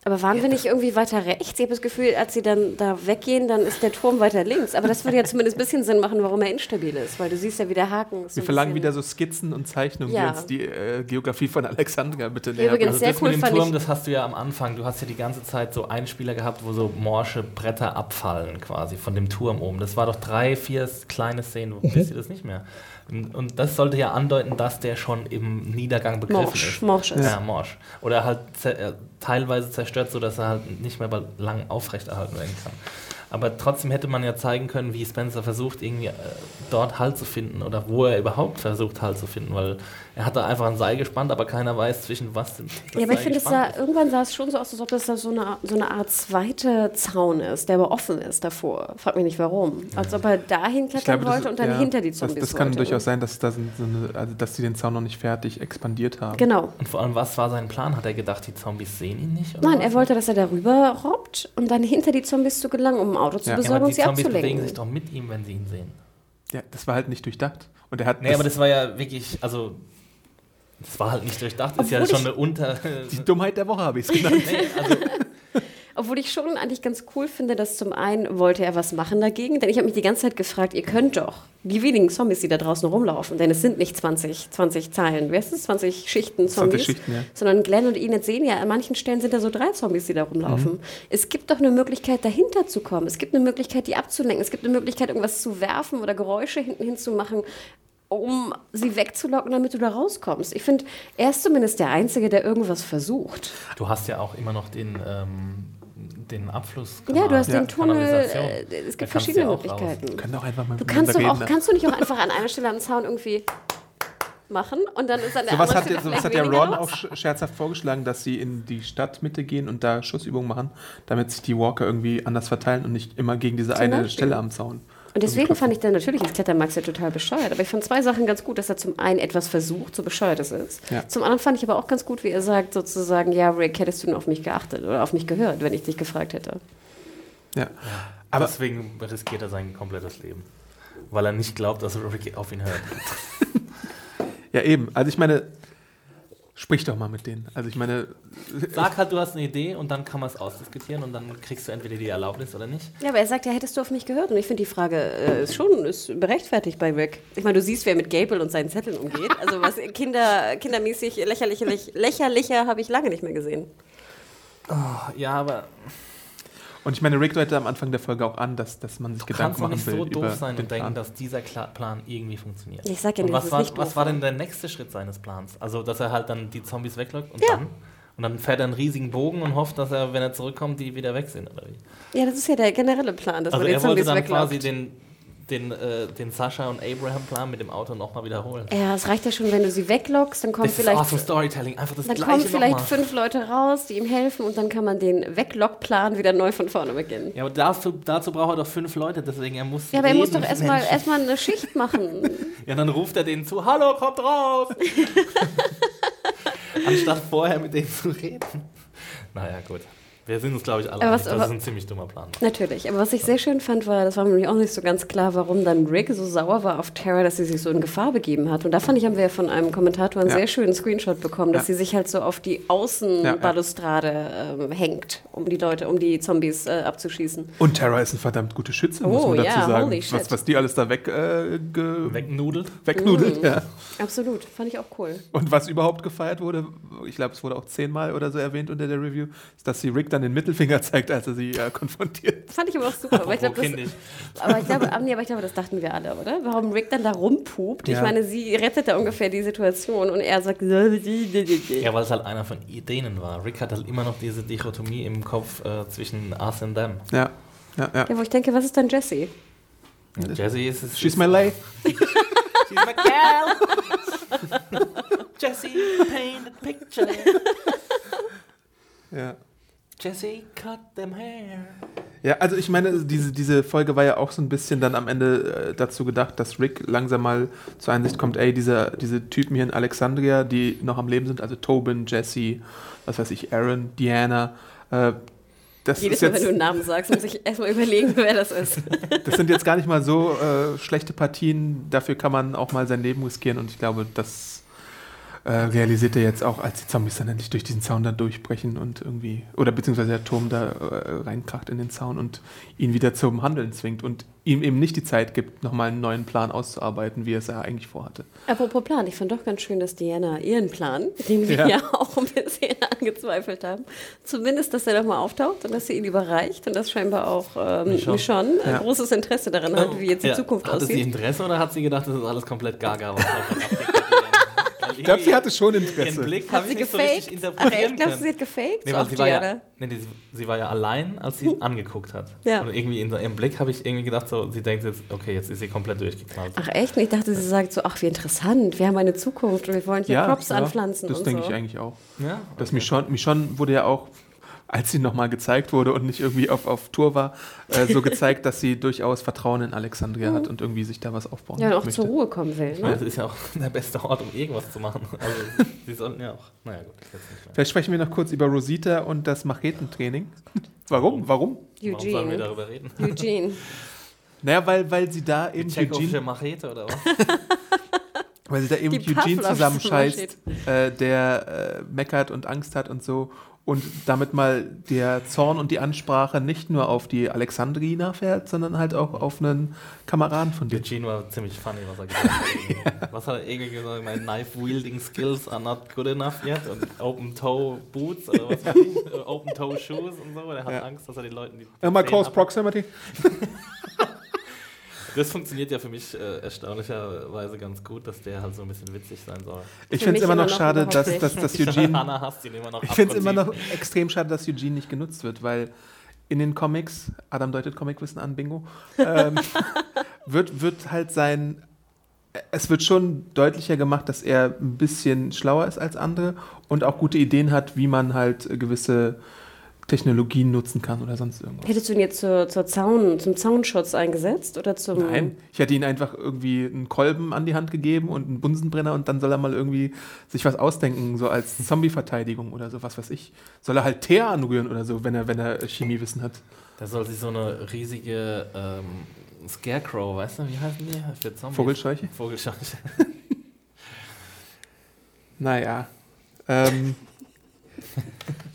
Aber waren wir nicht irgendwie weiter rechts? Ich habe das Gefühl, als sie dann da weggehen, dann ist der Turm weiter links. Aber das würde ja zumindest ein bisschen Sinn machen, warum er instabil ist. Weil du siehst ja, wie der Haken ist. Wir verlangen wieder so Skizzen und Zeichnungen, Ja. die uns die äh, Geografie von Alexandria bitte näher Übrigens- Also Sehr das cool mit dem Turm, das hast du ja am Anfang. Du hast ja die ganze Zeit so Einspieler gehabt, wo so morsche Bretter abfallen quasi von dem Turm oben. Das war doch drei, vier kleine Szenen, wo wisst ihr das nicht mehr. Und, das sollte ja andeuten, dass der schon im Niedergang begriffen Morsch, ist. morsch ist. Ja, morsch. Oder halt äh, teilweise zerstört, sodass er halt nicht mehr lang aufrechterhalten werden kann. Aber trotzdem hätte man ja zeigen können, wie Spencer versucht, irgendwie äh, dort Halt zu finden oder wo er überhaupt versucht, Halt zu finden, weil er hat da einfach ein Seil gespannt, aber keiner weiß, zwischen was das Ja, aber ich Seil finde, es sah, irgendwann sah es schon so aus, als ob das da so eine, so eine Art zweite Zaun ist, der aber offen ist davor. Frag mich nicht warum. Als ob er dahin klettern das- wollte und dann ja, hinter die das, Zombies das kann wollte. durchaus sein, dass, da sind so eine, also, dass sie den Zaun noch nicht fertig expandiert haben. Genau. Und vor allem, was war sein Plan? Hat er gedacht, die Zombies sehen ihn nicht? Oder Nein, was? er wollte, dass er darüber robbt und dann hinter die Zombies zu gelangen, um ein Auto zu Ja. Ja, besorgen aber und die sie Zombies bewegen abzulenken. sich doch mit ihm, wenn sie ihn sehen. Ja, das war halt nicht durchdacht. Und er hat Nee, aber das war ja wirklich, also, das war halt nicht durchdacht. ist ja Obwohl schon eine Unter... die Dummheit der Woche habe ich es genannt. nee, also, Obwohl ich schon eigentlich ganz cool finde, dass zum einen wollte er was machen dagegen, denn ich habe mich die ganze Zeit gefragt, ihr könnt doch die wenigen Zombies, die da draußen rumlaufen, denn es sind nicht 20, 20 Zeilen, wer ist es? 20 Schichten 20 Zombies, Schichten, ja. sondern Glenn und Enid sehen ja, an manchen Stellen sind da so drei Zombies, die da rumlaufen. Mhm. Es gibt doch eine Möglichkeit, dahinter zu kommen. Es gibt eine Möglichkeit, die abzulenken. Es gibt eine Möglichkeit, irgendwas zu werfen oder Geräusche hinten hinzumachen um sie wegzulocken, damit du da rauskommst. Ich finde, er ist zumindest der Einzige, der irgendwas versucht. du hast ja auch immer noch den, ähm, den Abfluss. Ja, du hast Ja, den Tunnel, äh, es gibt verschiedene auch Möglichkeiten. Können doch einfach mal Du kannst doch auch, kannst du nicht auch einfach an einer Stelle am Zaun irgendwie machen und dann ist an der Sowas anderen hat, Stelle sowas hat ja Ron los? auch sch- scherzhaft vorgeschlagen, dass sie in die Stadtmitte gehen und da Schussübungen machen, damit sich die Walker irgendwie anders verteilen und nicht immer gegen diese eine Beispiel. Stelle am Zaun. Und deswegen fand ich dann natürlich das Klettermax ja total bescheuert. Aber ich fand zwei Sachen ganz gut, dass er zum einen etwas versucht, so bescheuert es ist. Ja. Zum anderen fand ich aber auch ganz gut, wie er sagt, sozusagen, ja, Rick, hättest du denn auf mich geachtet oder auf mich gehört, wenn ich dich gefragt hätte. Ja. Aber Deswegen riskiert er sein komplettes Leben. Weil er nicht glaubt, dass Ricky auf ihn hört. ja, eben. Also ich meine, sprich doch mal mit denen. Also ich meine, Sag halt, du hast eine Idee und dann kann man es ausdiskutieren und dann kriegst du entweder die Erlaubnis oder nicht. Ja, aber er sagt ja, hättest du auf mich gehört? Und ich finde die Frage äh, ist schon ist berechtfertigt bei Rick. Ich meine, du siehst, wer mit Gable und seinen Zetteln umgeht. Also was Kinder, kindermäßig lächerlicher, lächerlicher habe ich lange nicht mehr gesehen. Ja, aber und ich meine, Rick deutet am Anfang der Folge auch an, dass, dass man sich du Gedanken kannst doch machen nicht will so über doof sein den und denken, Plan. dass dieser Kla Plan irgendwie funktioniert. Ich sag ja und nicht, was war, nicht was doof war denn der nächste Schritt seines Plans? Also, dass er halt dann die Zombies weglockt und Ja. dann? Und dann fährt er einen riesigen Bogen und hofft, dass er, wenn er zurückkommt, die wieder weg sind, oder wie? Ja, das ist ja der generelle Plan, dass Also man die er wollte Zombies dann weglockt. quasi den, den, äh, den Sascha und Abraham-Plan mit dem Auto nochmal wiederholen. Ja, es reicht ja schon, wenn du sie weglockst, dann kommen Das ist vielleicht, awesome Storytelling, einfach das dann gleiche kommen vielleicht fünf Leute raus, die ihm helfen und dann kann man den Weglockplan wieder neu von vorne beginnen. Ja, aber dazu, dazu braucht er doch fünf Leute, deswegen er muss Ja, aber er muss doch erstmal erstmal eine Schicht machen. Ja, dann ruft er denen zu, hallo, kommt raus! Anstatt vorher mit denen zu reden. Naja, gut. Wir sind uns, glaube ich, alle Aber einig, was- das aber- ist ein ziemlich dummer Plan. Natürlich, aber was ich sehr schön fand, war, das war mir nämlich auch nicht so ganz klar, warum dann Rick so sauer war auf Tara, dass sie sich so in Gefahr begeben hat. Und da fand ich, haben wir ja von einem Kommentator einen Ja. sehr schönen Screenshot bekommen, dass Ja. sie sich halt so auf die Außenbalustrade ähm, hängt, um die Leute, um die Zombies äh, abzuschießen. Und Tara ist eine verdammt gute Schütze, muss Oh, man dazu ja, sagen. holy shit. Was, was die alles da weg, äh, Wegnudelt. wegnudelt. Mhm. Ja. Absolut, fand ich auch cool. Und was überhaupt gefeiert wurde, ich glaube, es wurde auch zehnmal oder so erwähnt unter der Review, ist, dass sie Rick dann den Mittelfinger zeigt, als er sie äh, konfrontiert. Fand ich aber auch super. Aber ich, glaub, das, aber, ich glaube, nee, aber ich glaube, das dachten wir alle, oder? Warum Rick dann da rumpupt? Ich Ja. meine, sie rettet da ungefähr die Situation und er sagt. Ja, weil es halt einer von denen war. Rick hat halt immer noch diese Dichotomie im Kopf äh, zwischen us and them. Ja, ja, ja. Ja, wo ich denke, was ist dann Jesse? Und Jesse ist es. She's my lay. She's my gal. Jesse, paint a picture. Ja. Jesse, cut them hair. Ja, also ich meine, diese, diese Folge war ja auch so ein bisschen dann am Ende äh, dazu gedacht, dass Rick langsam mal zur Einsicht kommt, ey, diese, diese Typen hier in Alexandria, die noch am Leben sind, also Tobin, Jesse, was weiß ich, Aaron, Diana, äh, das Jedes ist Mal, wenn du einen Namen sagst, muss ich erstmal überlegen, wer das ist. das sind jetzt gar nicht mal so äh, schlechte Partien, dafür kann man auch mal sein Leben riskieren und ich glaube, das äh, realisiert er jetzt auch, als die Zombies dann endlich durch diesen Zaun da durchbrechen und irgendwie, oder beziehungsweise der Turm da äh, reinkracht in den Zaun und ihn wieder zum Handeln zwingt und ihm eben nicht die Zeit gibt, nochmal einen neuen Plan auszuarbeiten, wie er es ja eigentlich vorhatte. Apropos Plan, ich fand doch ganz schön, dass Diana ihren Plan, den wir Ja. ja, auch ein bisschen angezweifelt haben, zumindest, dass er doch mal auftaucht und dass sie ihn überreicht und dass scheinbar auch ähm, Michonne. Michonne ein Ja. großes Interesse daran hat, wie jetzt die Ja. Zukunft Hatte sie aussieht. Interesse oder hat sie gedacht, das ist alles komplett gaga? Was? Ich glaube, sie hatte schon Ihren Interesse. Blick Hat habe sie ich nicht so richtig gefaked? Ach, interpretieren echt? Glaubst du, sie hat gefaked? Nee, So sie war, ja, nee, sie, sie war ja allein, als sie angeguckt hat. Ja. Und irgendwie in ihrem Blick habe ich irgendwie gedacht, so, sie denkt jetzt, okay, jetzt ist sie komplett durchgeknallt. Ach echt? Und ich dachte, sie sagt so, ach wie interessant, wir haben eine Zukunft und wir wollen hier Crops ja, anpflanzen Das und denke so. ich eigentlich auch. Ja? Das Michonne, Michonne wurde ja auch, als sie nochmal gezeigt wurde und nicht irgendwie auf, auf Tour war, äh, so gezeigt, dass sie durchaus Vertrauen in Alexandria hat und irgendwie sich da was aufbauen Ja, und auch möchte. zur Ruhe kommen will. Ich meine, Ne? das ist ja auch der beste Ort, um irgendwas zu machen. Also, sie sollten ja auch. Naja, gut, jetzt nicht mehr. Vielleicht sprechen wir noch kurz über Rosita und das Machetentraining. Warum? Warum? Warum sollen wir Eugene. darüber reden? Eugene. Naja, weil, weil sie da Die eben tschechische Eugene, Machete oder was? weil sie da eben Die Eugene zusammenscheißt, äh, der äh, meckert und Angst hat und so. Und damit mal der Zorn und die Ansprache nicht nur auf die Alexandrina fährt, sondern halt auch auf einen Kameraden von dir. Eugene war ziemlich funny, was er gesagt hat. Was hat er irgendwie gesagt? My knife-wielding skills are not good enough yet. Und Open-Toe-Boots oder was war die? Open-Toe-Shoes und so. Er hat Ja. Angst, dass er die Leuten die Immer Close ab- Proximity. Das funktioniert ja für mich äh, erstaunlicherweise ganz gut, dass der halt so ein bisschen witzig sein soll. Ich finde es immer noch immer noch schade, dass, dass, dass Eugene. Hannah hasst ihn immer noch Ich finde es immer noch extrem schade, dass Eugene nicht genutzt wird, weil in den Comics, Adam deutet Comicwissen an, Bingo, ähm, wird, wird halt sein. Es wird schon deutlicher gemacht, dass er ein bisschen schlauer ist als andere und auch gute Ideen hat, wie man halt gewisse Technologien nutzen kann oder sonst irgendwas. Hättest du ihn jetzt zur, zur Zaun, zum Zaunschutz eingesetzt oder zum. Nein, ich hätte ihm einfach irgendwie einen Kolben an die Hand gegeben und einen Bunsenbrenner und dann soll er mal irgendwie sich was ausdenken, so als Zombie-Verteidigung oder so, was weiß ich. Soll er halt Teer anrühren oder so, wenn er, wenn er Chemiewissen hat. Da soll sich so eine riesige ähm, Scarecrow, weißt du, wie heißen die? Für Zombies? Vogelscheuche? Vogelscheuche. Naja. Ähm,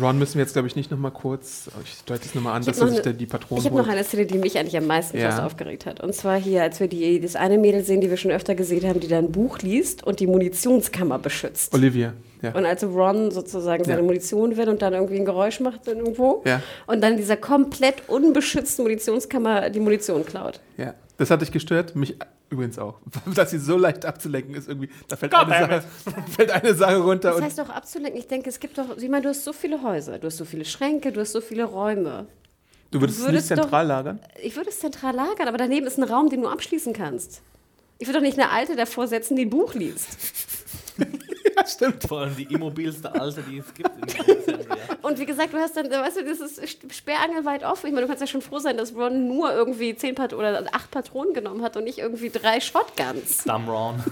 Ron müssen wir jetzt, glaube ich, nicht nochmal kurz, ich deute es nochmal an, dass er sich da die Patronen Ich habe noch eine Szene, die mich eigentlich am meisten Ja. fast aufgeregt hat. Und zwar hier, als wir die, das eine Mädel sehen, die wir schon öfter gesehen haben, die da ein Buch liest und die Munitionskammer beschützt. Olivia, ja. Und als Ron sozusagen seine Ja. Munition will und dann irgendwie ein Geräusch macht irgendwo Ja. und dann in dieser komplett unbeschützten Munitionskammer die Munition klaut. ja. Das hat dich gestört? Mich übrigens auch. Dass sie so leicht abzulenken ist irgendwie. Da fällt, God eine Sache, fällt eine Sache runter. Das Und heißt doch abzulenken. Ich denke, es gibt doch, ich meine, du hast so viele Häuser, du hast so viele Schränke, du hast so viele Räume. du würdest es nicht würdest doch- zentral lagern? Ich würde es zentral lagern, aber daneben ist ein Raum, den du abschließen kannst. Ich würde doch nicht eine Alte davor setzen, die ein Buch liest. ja, stimmt. Vor allem die immobilste Alte, die es gibt. Und wie gesagt, du hast dann, weißt du, das ist sperrangelweit offen. Ich meine, du kannst ja schon froh sein, dass Ron nur irgendwie zehn Pat oder acht Patronen genommen hat und nicht irgendwie drei Shotguns. Dumb Ron.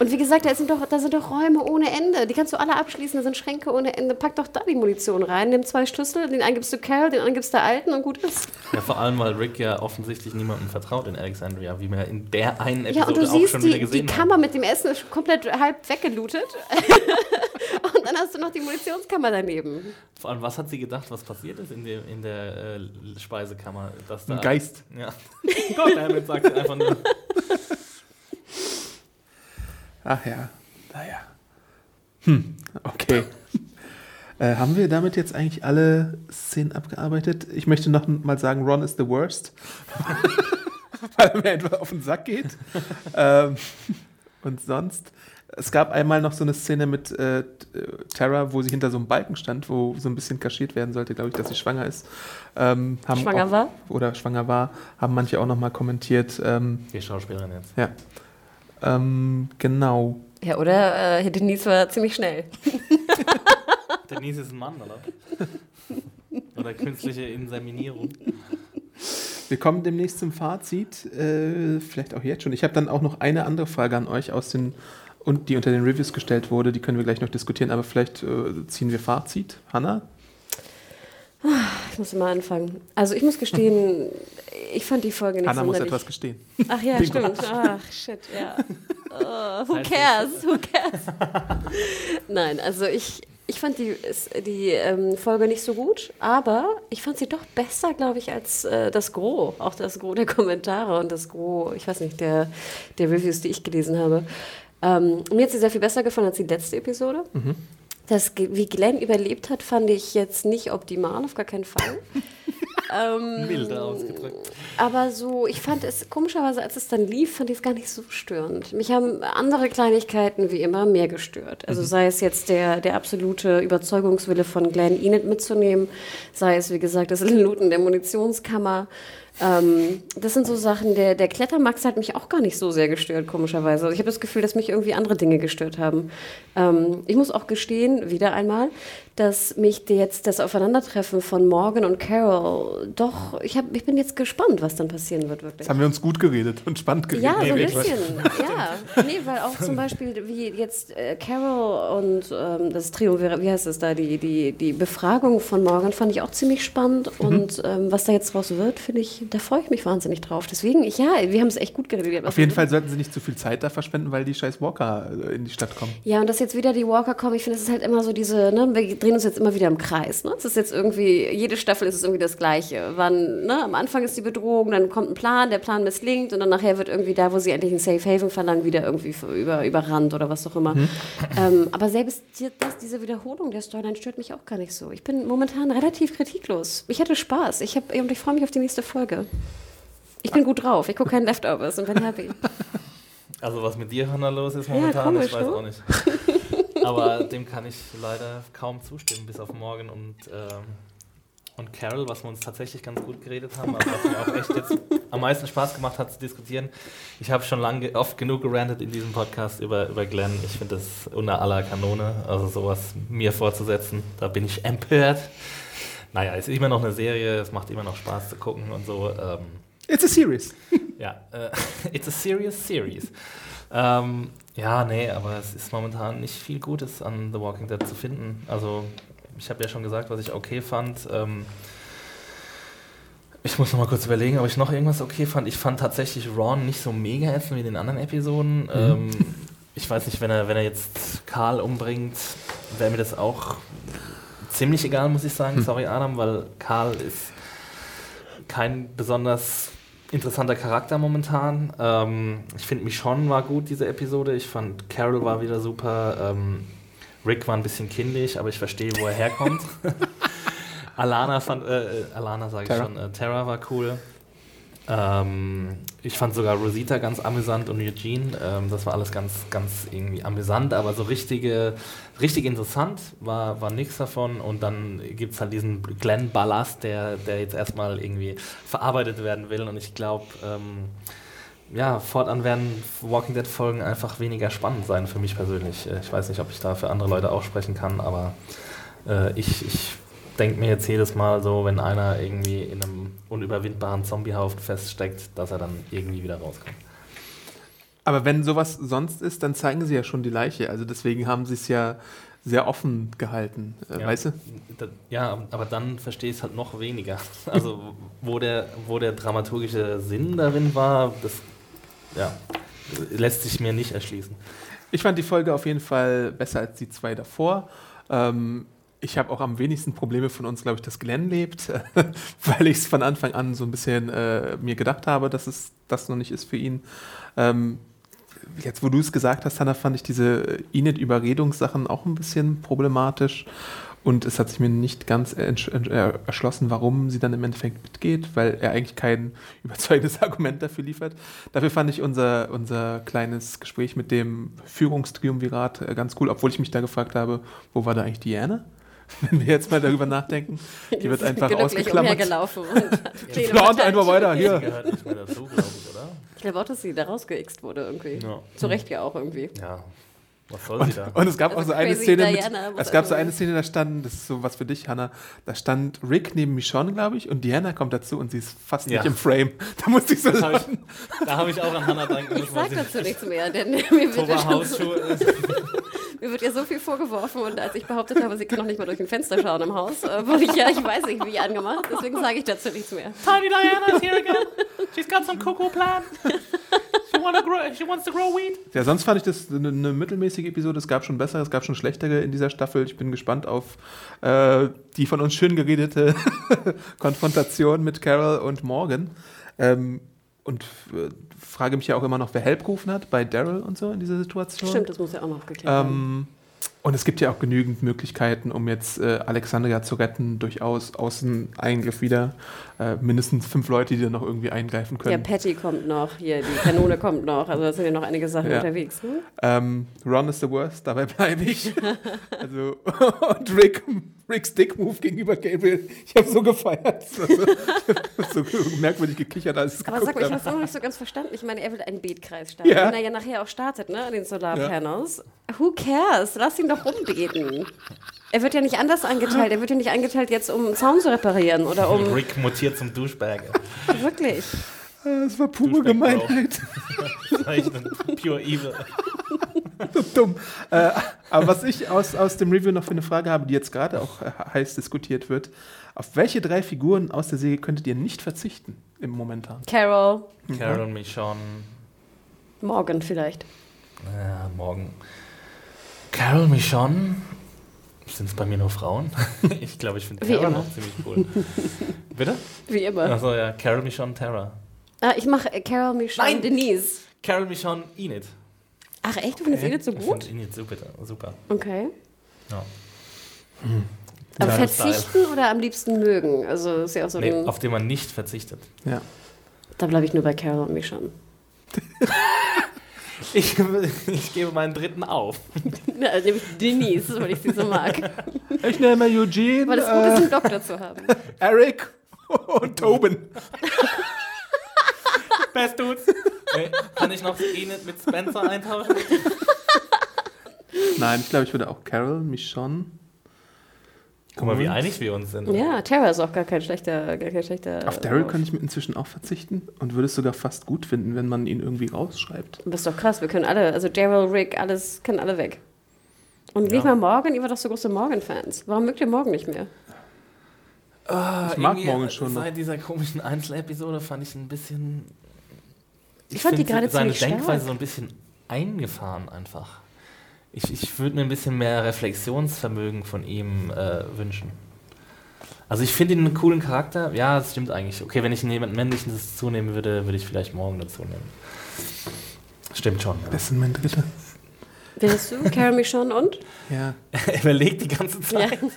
Und wie gesagt, da sind, doch, da sind doch Räume ohne Ende. Die kannst du alle abschließen, da sind Schränke ohne Ende. Pack doch da die Munition rein, nimm zwei Schlüssel, den einen gibst du Carol, den anderen gibst du Alten und gut ist. Ja, vor allem, weil Rick ja offensichtlich niemandem vertraut in Alexandria, wie wir in der einen Ja, Episode und du auch siehst, schon wieder die, die gesehen Kammer haben. mit dem Essen ist komplett halb weggelootet. und dann hast du noch die Munitionskammer daneben. Vor allem, was hat sie gedacht, was passiert ist in der, in der äh, Speisekammer? Dass da, Ein Geist. Ja. Gott, damit sagt sie einfach nur. Ach ja. Naja. Hm, okay. äh, haben wir damit jetzt eigentlich alle Szenen abgearbeitet? Ich möchte noch mal sagen, Ron is the worst. Weil er mir einfach auf den Sack geht. ähm, und sonst, es gab einmal noch so eine Szene mit äh, Tara, wo sie hinter so einem Balken stand, wo so ein bisschen kaschiert werden sollte, glaube ich, dass sie schwanger ist. Ähm, haben Schwanger auch, war? Oder schwanger war, haben manche auch noch mal kommentiert. Ähm, Die Schauspielerin jetzt. ja. Ähm, genau. Ja, oder äh, Denise war ziemlich schnell. Denise ist ein Mann, oder? oder künstliche Inseminierung. Wir kommen demnächst zum Fazit, äh, vielleicht auch jetzt schon. Ich habe dann auch noch eine andere Frage an euch aus den und die unter den Reviews gestellt wurde, die können wir gleich noch diskutieren, aber vielleicht äh, ziehen wir Fazit. Hanna? Ich muss mal anfangen. Also ich muss gestehen, ich fand die Folge nicht Hanna muss etwas gestehen. Ach ja, Bingo. stimmt. Ach, shit, ja. Oh, who cares? Who cares? Nein, also ich, ich fand die, die ähm, Folge nicht so gut, aber ich fand sie doch besser, glaube ich, als äh, das Gros. Auch das Gros der Kommentare und das Gros, ich weiß nicht, der, der Reviews, die ich gelesen habe. Ähm, mir hat sie sehr viel besser gefallen als die letzte Episode. Das, Ge- wie Glenn überlebt hat, fand ich jetzt nicht optimal, auf gar keinen Fall. Ähm, Milde ausgedrückt. aber so, ich fand es komischerweise, als es dann lief, fand ich es gar nicht so störend. Mich haben andere Kleinigkeiten wie immer mehr gestört. Also sei es jetzt der, der absolute Überzeugungswille von Glenn Enid mitzunehmen, sei es, wie gesagt, das Looten der Munitionskammer. Ähm, das sind so Sachen, der, der Klettermax hat mich auch gar nicht so sehr gestört, komischerweise. Also ich habe das Gefühl, dass mich irgendwie andere Dinge gestört haben. Ähm, ich muss auch gestehen, wieder einmal, dass mich jetzt das Aufeinandertreffen von Morgan und Carol doch, ich, hab, ich bin jetzt gespannt, was dann passieren wird, wirklich. Jetzt haben wir uns gut geredet und spannend geredet. Ja, so ein bisschen. Ja, nee, weil auch zum Beispiel wie jetzt äh, Carol und ähm, das Triumvirat, wie heißt es da, die, die, die Befragung von Morgan fand ich auch ziemlich spannend Mhm. und ähm, was da jetzt draus wird, finde ich, da freue ich mich wahnsinnig drauf. Deswegen, ich, ja, wir haben es echt gut geredet. Auf jeden Fall sollten sie nicht zu viel Zeit da verschwenden, weil die scheiß Walker äh, in die Stadt kommen. Ja, und dass jetzt wieder die Walker kommen, ich finde, es ist halt immer so diese, ne, wir drehen uns jetzt immer wieder im Kreis. Ne? Es ist jetzt irgendwie, jede Staffel ist es irgendwie das Gleiche. Wann, ne, am Anfang ist die Bedrohung, dann kommt ein Plan, der Plan misslingt und dann nachher wird irgendwie da, wo sie endlich ein Safe Haven verlangen, wieder irgendwie über, überrannt oder was auch immer. Ähm, aber selbst die, das, diese Wiederholung der Storyline stört mich auch gar nicht so. Ich bin momentan relativ kritiklos. Ich hatte Spaß. Ich hab, und ich freue mich auf die nächste Folge. Ich bin gut drauf. Ich gucke keinen Leftovers und bin happy. Also was mit dir, Hanna, los ist momentan, komisch, ich weiß ne? auch nicht. Aber dem kann ich leider kaum zustimmen, bis auf Morgan und, ähm, und Carol, was wir uns tatsächlich ganz gut geredet haben, aber was mir auch echt jetzt am meisten Spaß gemacht hat zu diskutieren. Ich habe schon lange oft genug gerantet in diesem Podcast über, über Glenn. Ich finde das unter aller Kanone, also sowas mir vorzusetzen, da bin ich empört. Naja, es ist immer noch eine Serie, es macht immer noch Spaß zu gucken und so. Ähm, It's a series. ja, äh, it's a serious series. Ähm, ja, nee, aber es ist momentan nicht viel Gutes an The Walking Dead zu finden. Also, ich habe ja schon gesagt, was ich okay fand. Ähm, ich muss noch mal kurz überlegen, ob ich noch irgendwas okay fand. Ich fand tatsächlich Ron nicht so mega ätzend wie in den anderen Episoden. Ähm, ich weiß nicht, wenn er, wenn er jetzt Karl umbringt, wäre mir das auch ziemlich egal, muss ich sagen. Sorry, Adam, weil Karl ist kein besonders interessanter Charakter momentan. Ähm, ich finde Michonne war gut, diese Episode. Ich fand Carol war wieder super. Ähm, Rick war ein bisschen kindisch, aber ich verstehe, wo er herkommt. Alana fand, äh, äh, Alana sage ich schon, äh, Tara war cool. Ähm, ich fand sogar Rosita ganz amüsant und Eugene. Ähm, das war alles ganz, ganz irgendwie amüsant, aber so richtige, richtig interessant war, war nichts davon. Und dann gibt es halt diesen Glenn Ballast, der, der jetzt erstmal irgendwie verarbeitet werden will. Und ich glaube, ähm, ja, fortan werden Walking Dead Folgen einfach weniger spannend sein für mich persönlich. Äh, Ich weiß nicht, ob ich da für andere Leute auch sprechen kann, aber äh, ich, ich denke mir jetzt jedes Mal so, wenn einer irgendwie in einem unüberwindbaren Zombiehaufen feststeckt, dass er dann irgendwie wieder rauskommt. Aber wenn sowas sonst ist, dann zeigen sie ja schon die Leiche. Also deswegen haben sie es ja sehr offen gehalten. Äh, Ja. Weißt du? Ja, aber dann verstehe ich es halt noch weniger. Also wo der, wo der dramaturgische Sinn darin war, das ja, lässt sich mir nicht erschließen. Ich fand die Folge auf jeden Fall besser als die zwei davor. Ähm, ich habe auch am wenigsten Probleme von uns, glaube ich, dass Glenn lebt, weil ich es von Anfang an so ein bisschen äh, mir gedacht habe, dass es das noch nicht ist für ihn. Ähm, jetzt, wo du es gesagt hast, Hannah, fand ich diese Enid-Überredungssachen auch ein bisschen problematisch. Und es hat sich mir nicht ganz entsch- äh, erschlossen, warum sie dann im Endeffekt mitgeht, weil er eigentlich kein überzeugendes Argument dafür liefert. Dafür fand ich unser, unser kleines Gespräch mit dem Führungstriumvirat äh, ganz cool, obwohl ich mich da gefragt habe, wo war da eigentlich Diana? Wenn wir jetzt mal darüber nachdenken. Die wird einfach ausgeklammert. umhergelaufen und Pläne Plant einfach weiter, Die hier. gehört nicht mehr dazu, glaube ich, oder? Ich glaube auch, dass sie da rausgeixt wurde irgendwie. Ja. Zu Recht ja auch irgendwie. Ja, was soll sie da? Und es gab Also auch so eine Szene, Diana mit, es gab so eine Szene, da stand, das ist so was für dich, Hannah, da stand Rick neben Michonne, glaube ich, und Diana kommt dazu und sie ist fast Ja. nicht im Frame. Da musste ich so Da habe lachen. ich, da hab ich auch an Hannah denken Ich müssen, sag dazu nichts mehr, denn mir wird, schon, Hausschuhe ist. Mir wird ja so viel vorgeworfen und als ich behauptet habe, sie kann noch nicht mal durch ein Fenster schauen im Haus, äh, wurde ich ja, ich weiß nicht, wie angemacht, deswegen sage ich dazu nichts mehr. Tiny Diana is here again. She's got some cocoa plant. She, wanna grow, she wants to grow weed. Ja, sonst fand ich das eine, eine mittelmäßige Episode. Es gab schon bessere, es gab schon schlechtere in dieser Staffel. Ich bin gespannt auf äh, die von uns schön geredete Konfrontation mit Carol und Morgan. Ähm, und äh, frage mich ja auch immer noch, wer Help gerufen hat bei Daryl und so in dieser Situation. Stimmt, das muss ja auch noch geklärt werden. Ähm, und es gibt ja auch genügend Möglichkeiten, um jetzt äh, Alexandria zu retten, durchaus Außeneingriff wieder. Äh, mindestens fünf Leute, die da noch irgendwie eingreifen können. Patty kommt noch, hier, die Kanone kommt noch, also da sind ja noch einige Sachen Ja. unterwegs. Ne? Ähm, Ron is the worst, dabei bleibe ich. also, und Rick, Ricks Dick-Move gegenüber Gabriel, ich habe so gefeiert. Also, so merkwürdig gekichert, als ich es Aber sag mal, ich habe es noch nicht so ganz verstanden. Ich meine, er will einen Beetkreis starten. Ja. Wenn er ja nachher auch startet, ne, an den Solarpanels. Who cares? Lass ihn doch rumbeten. Er wird ja nicht anders eingeteilt. Er wird ja nicht eingeteilt jetzt, um einen Zaun zu reparieren oder um... Rick mutiert zum Duschbag. Wirklich. Es war pure Gemeinheit. Zeichnen. Pure Evil. so dumm. Äh, aber was ich aus, aus dem Review noch für eine Frage habe, die jetzt gerade auch äh, heiß diskutiert wird, auf welche drei Figuren aus der Serie könntet ihr nicht verzichten im Momentan? Carol, Carol, Michonne. Morgan vielleicht. Ja, morgen. Carol, Michonne. Sind es bei mir nur Frauen? ich glaube, ich finde immer. noch ziemlich cool. Bitte? Wie immer. Achso, ja. Carol, Michonne, Tara. Ah, ich mache äh, Carol, Michonne, Nein. Denise. Carol, Michonne, Enid. Ach echt, du findest Enid so Ich gut? finde Enid super. super. Okay. Ja. Aber Kleiner verzichten oder am liebsten mögen? Also ist ja auch so Nee, ein... auf den man nicht verzichtet. Ja. Da bleibe ich nur bei Carol und Michonne. Ich, ich gebe meinen dritten auf. Ja, also nämlich Denise, weil ich sie so mag. Ich nehme Eugene, Weil es gut ist, einen Doktor zu haben. äh, Eric und Tobin. Best Dudes. Nee, kann ich noch Enid mit Spencer eintauschen? Nein, ich glaube, ich würde auch Carol, Michonne. Guck mal, wie einig wir uns sind. Ja, Tara ist auch gar kein schlechter, gar kein schlechter. Auf Daryl könnte ich mir inzwischen auch verzichten und würde es sogar fast gut finden, wenn man ihn irgendwie rausschreibt. Du bist doch krass, wir können alle, also Daryl, Rick, alles, können alle weg. Und Ja. nicht mal Morgan, ihr wart doch so große Morgan-Fans. Warum mögt ihr Morgan nicht mehr? Ah, Ich mag Morgan schon. Seit dieser komischen Einzelepisode fand ich ein bisschen. Ich fand die gerade seine ziemlich Denkweise stark. so ein bisschen eingefahren einfach. Ich, ich würde mir ein bisschen mehr Reflexionsvermögen von ihm äh, wünschen. Also ich finde ihn einen coolen Charakter. Ja, das stimmt eigentlich. Okay, wenn ich jemanden männlichen dazu nehmen würde, würde ich vielleicht morgen dazu nehmen. Stimmt schon. Das sind mein Dritter. Wer bist du? Carol, Michonne und? Ja. Er überlegt die ganze Zeit.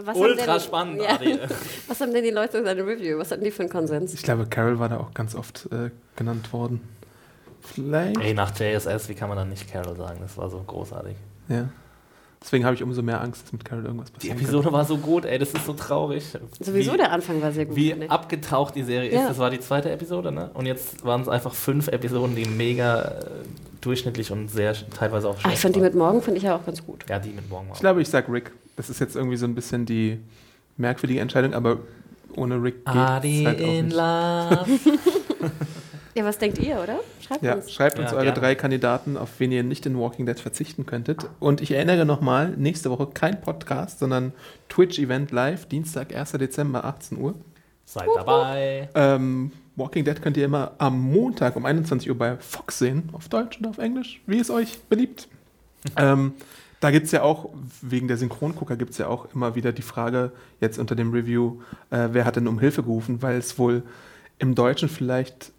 Was haben Ultra denn- spannend, Ja. Adi. Was haben denn die Leute in seiner Review? Was hatten die für einen Konsens? Ich glaube, Carol war da auch ganz oft äh, genannt worden. Vielleicht. Ey, nach JSS, wie kann man dann nicht Carol sagen? Das war so großartig. Ja. Deswegen habe ich umso mehr Angst, dass mit Carol irgendwas Die passiert. Episode war so gut, ey, das ist so traurig. Sowieso wie, der Anfang war sehr gut. Wie finde ich. abgetaucht die Serie Ja. ist. Das war die zweite Episode, ne? Und jetzt waren es einfach fünf Episoden, die mega äh, durchschnittlich und sehr teilweise auch Ah, schlecht ich fand die waren. mit Morgen fand ich ja auch ganz gut. Ja, die mit morgen Ich war. glaube, ich sag Rick. Das ist jetzt irgendwie so ein bisschen die merkwürdige Entscheidung, aber ohne Rick geht Adi halt auch in nicht. Love. Ja, was denkt ihr, oder? Schreibt Ja, uns. schreibt uns Ja, eure gerne. drei Kandidaten, auf wen ihr nicht in Walking Dead verzichten könntet. Und ich erinnere nochmal, nächste Woche kein Podcast, sondern Twitch-Event live, Dienstag, 1. Dezember, 18 Uhr. Seid dabei. Ähm, Walking Dead könnt ihr immer am Montag um 21 Uhr bei Fox sehen, auf Deutsch und auf Englisch, wie es euch beliebt. ähm, da gibt es ja auch, wegen der Synchrongucker gibt es ja auch immer wieder die Frage, jetzt unter dem Review, äh, wer hat denn um Hilfe gerufen, weil es wohl im Deutschen vielleicht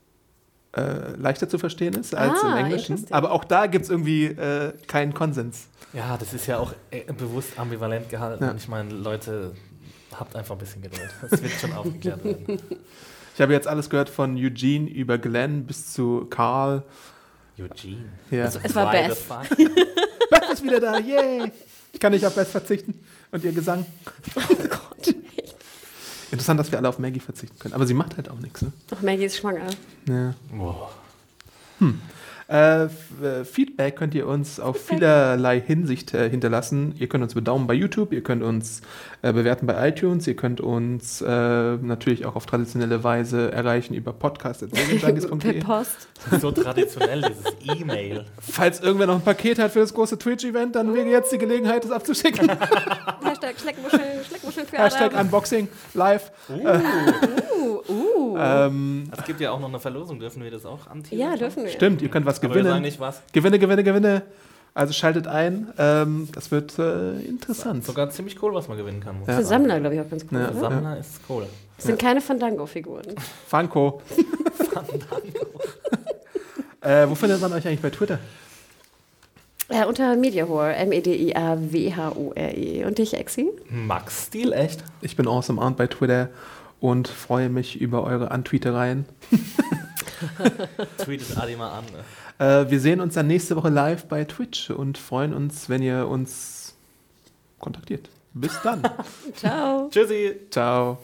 äh, leichter zu verstehen ist als Ah, im Englischen. Aber auch da gibt es irgendwie äh, keinen Konsens. Ja, das ist ja auch äh, bewusst ambivalent gehalten. Ja. Und ich meine, Leute, habt einfach ein bisschen Geduld. Das wird schon aufgeklärt werden. Ich habe jetzt alles gehört von Eugene über Glenn bis zu Carl. Eugene. Ja. Also, Es war Beth. Beth ist wieder da, yay! Ich kann nicht auf Beth verzichten. Und ihr Gesang. Oh Gott. Interessant, dass wir alle auf Maggie verzichten können. Aber sie macht halt auch nichts. Ne? Ach, Maggie ist schwanger. Ja. Äh, f- äh, Feedback könnt ihr uns auf vielerlei Hinsicht äh, hinterlassen. Ihr könnt uns bedaumen bei YouTube, ihr könnt uns äh, bewerten bei iTunes, ihr könnt uns äh, natürlich auch auf traditionelle Weise erreichen über per podcast.medienjunkies.de. Post. So traditionell, dieses E-Mail. Falls irgendwer noch ein Paket hat für das große Twitch-Event, dann wäre jetzt die Gelegenheit, es abzuschicken. Hashtag Schleckmuscheln, Schleckmuscheln für Hashtag Adam. Unboxing live. Uh, uh. Ähm, Es gibt ja auch noch eine Verlosung, dürfen wir das auch anteasern? ja, dürfen wir. stimmt, ihr könnt was Aber wir sagen gewinnen. nicht was. Gewinne, Gewinne, Gewinne. Also schaltet ein. Ähm, das wird äh, interessant. Sogar ziemlich cool, was man gewinnen kann. muss Ja. Für. Sammler, glaube ich, auch ganz cool. Ja. oder? Sammler ist cool. Das sind keine Fandango-Figuren. Funko. äh, wo findet man euch eigentlich bei Twitter? Äh, unter Mediahore, M-E-D-I-A-W-H-O-R-E. Und dich, Exi? Max Stil, echt? Ich bin Awesome Arndt bei Twitter und freue mich über eure Antweetereien. Tweetet Adi mal an. Ne? Äh, wir sehen uns dann nächste Woche live bei Twitch und freuen uns, wenn ihr uns kontaktiert. Bis dann. Ciao. Tschüssi. Ciao.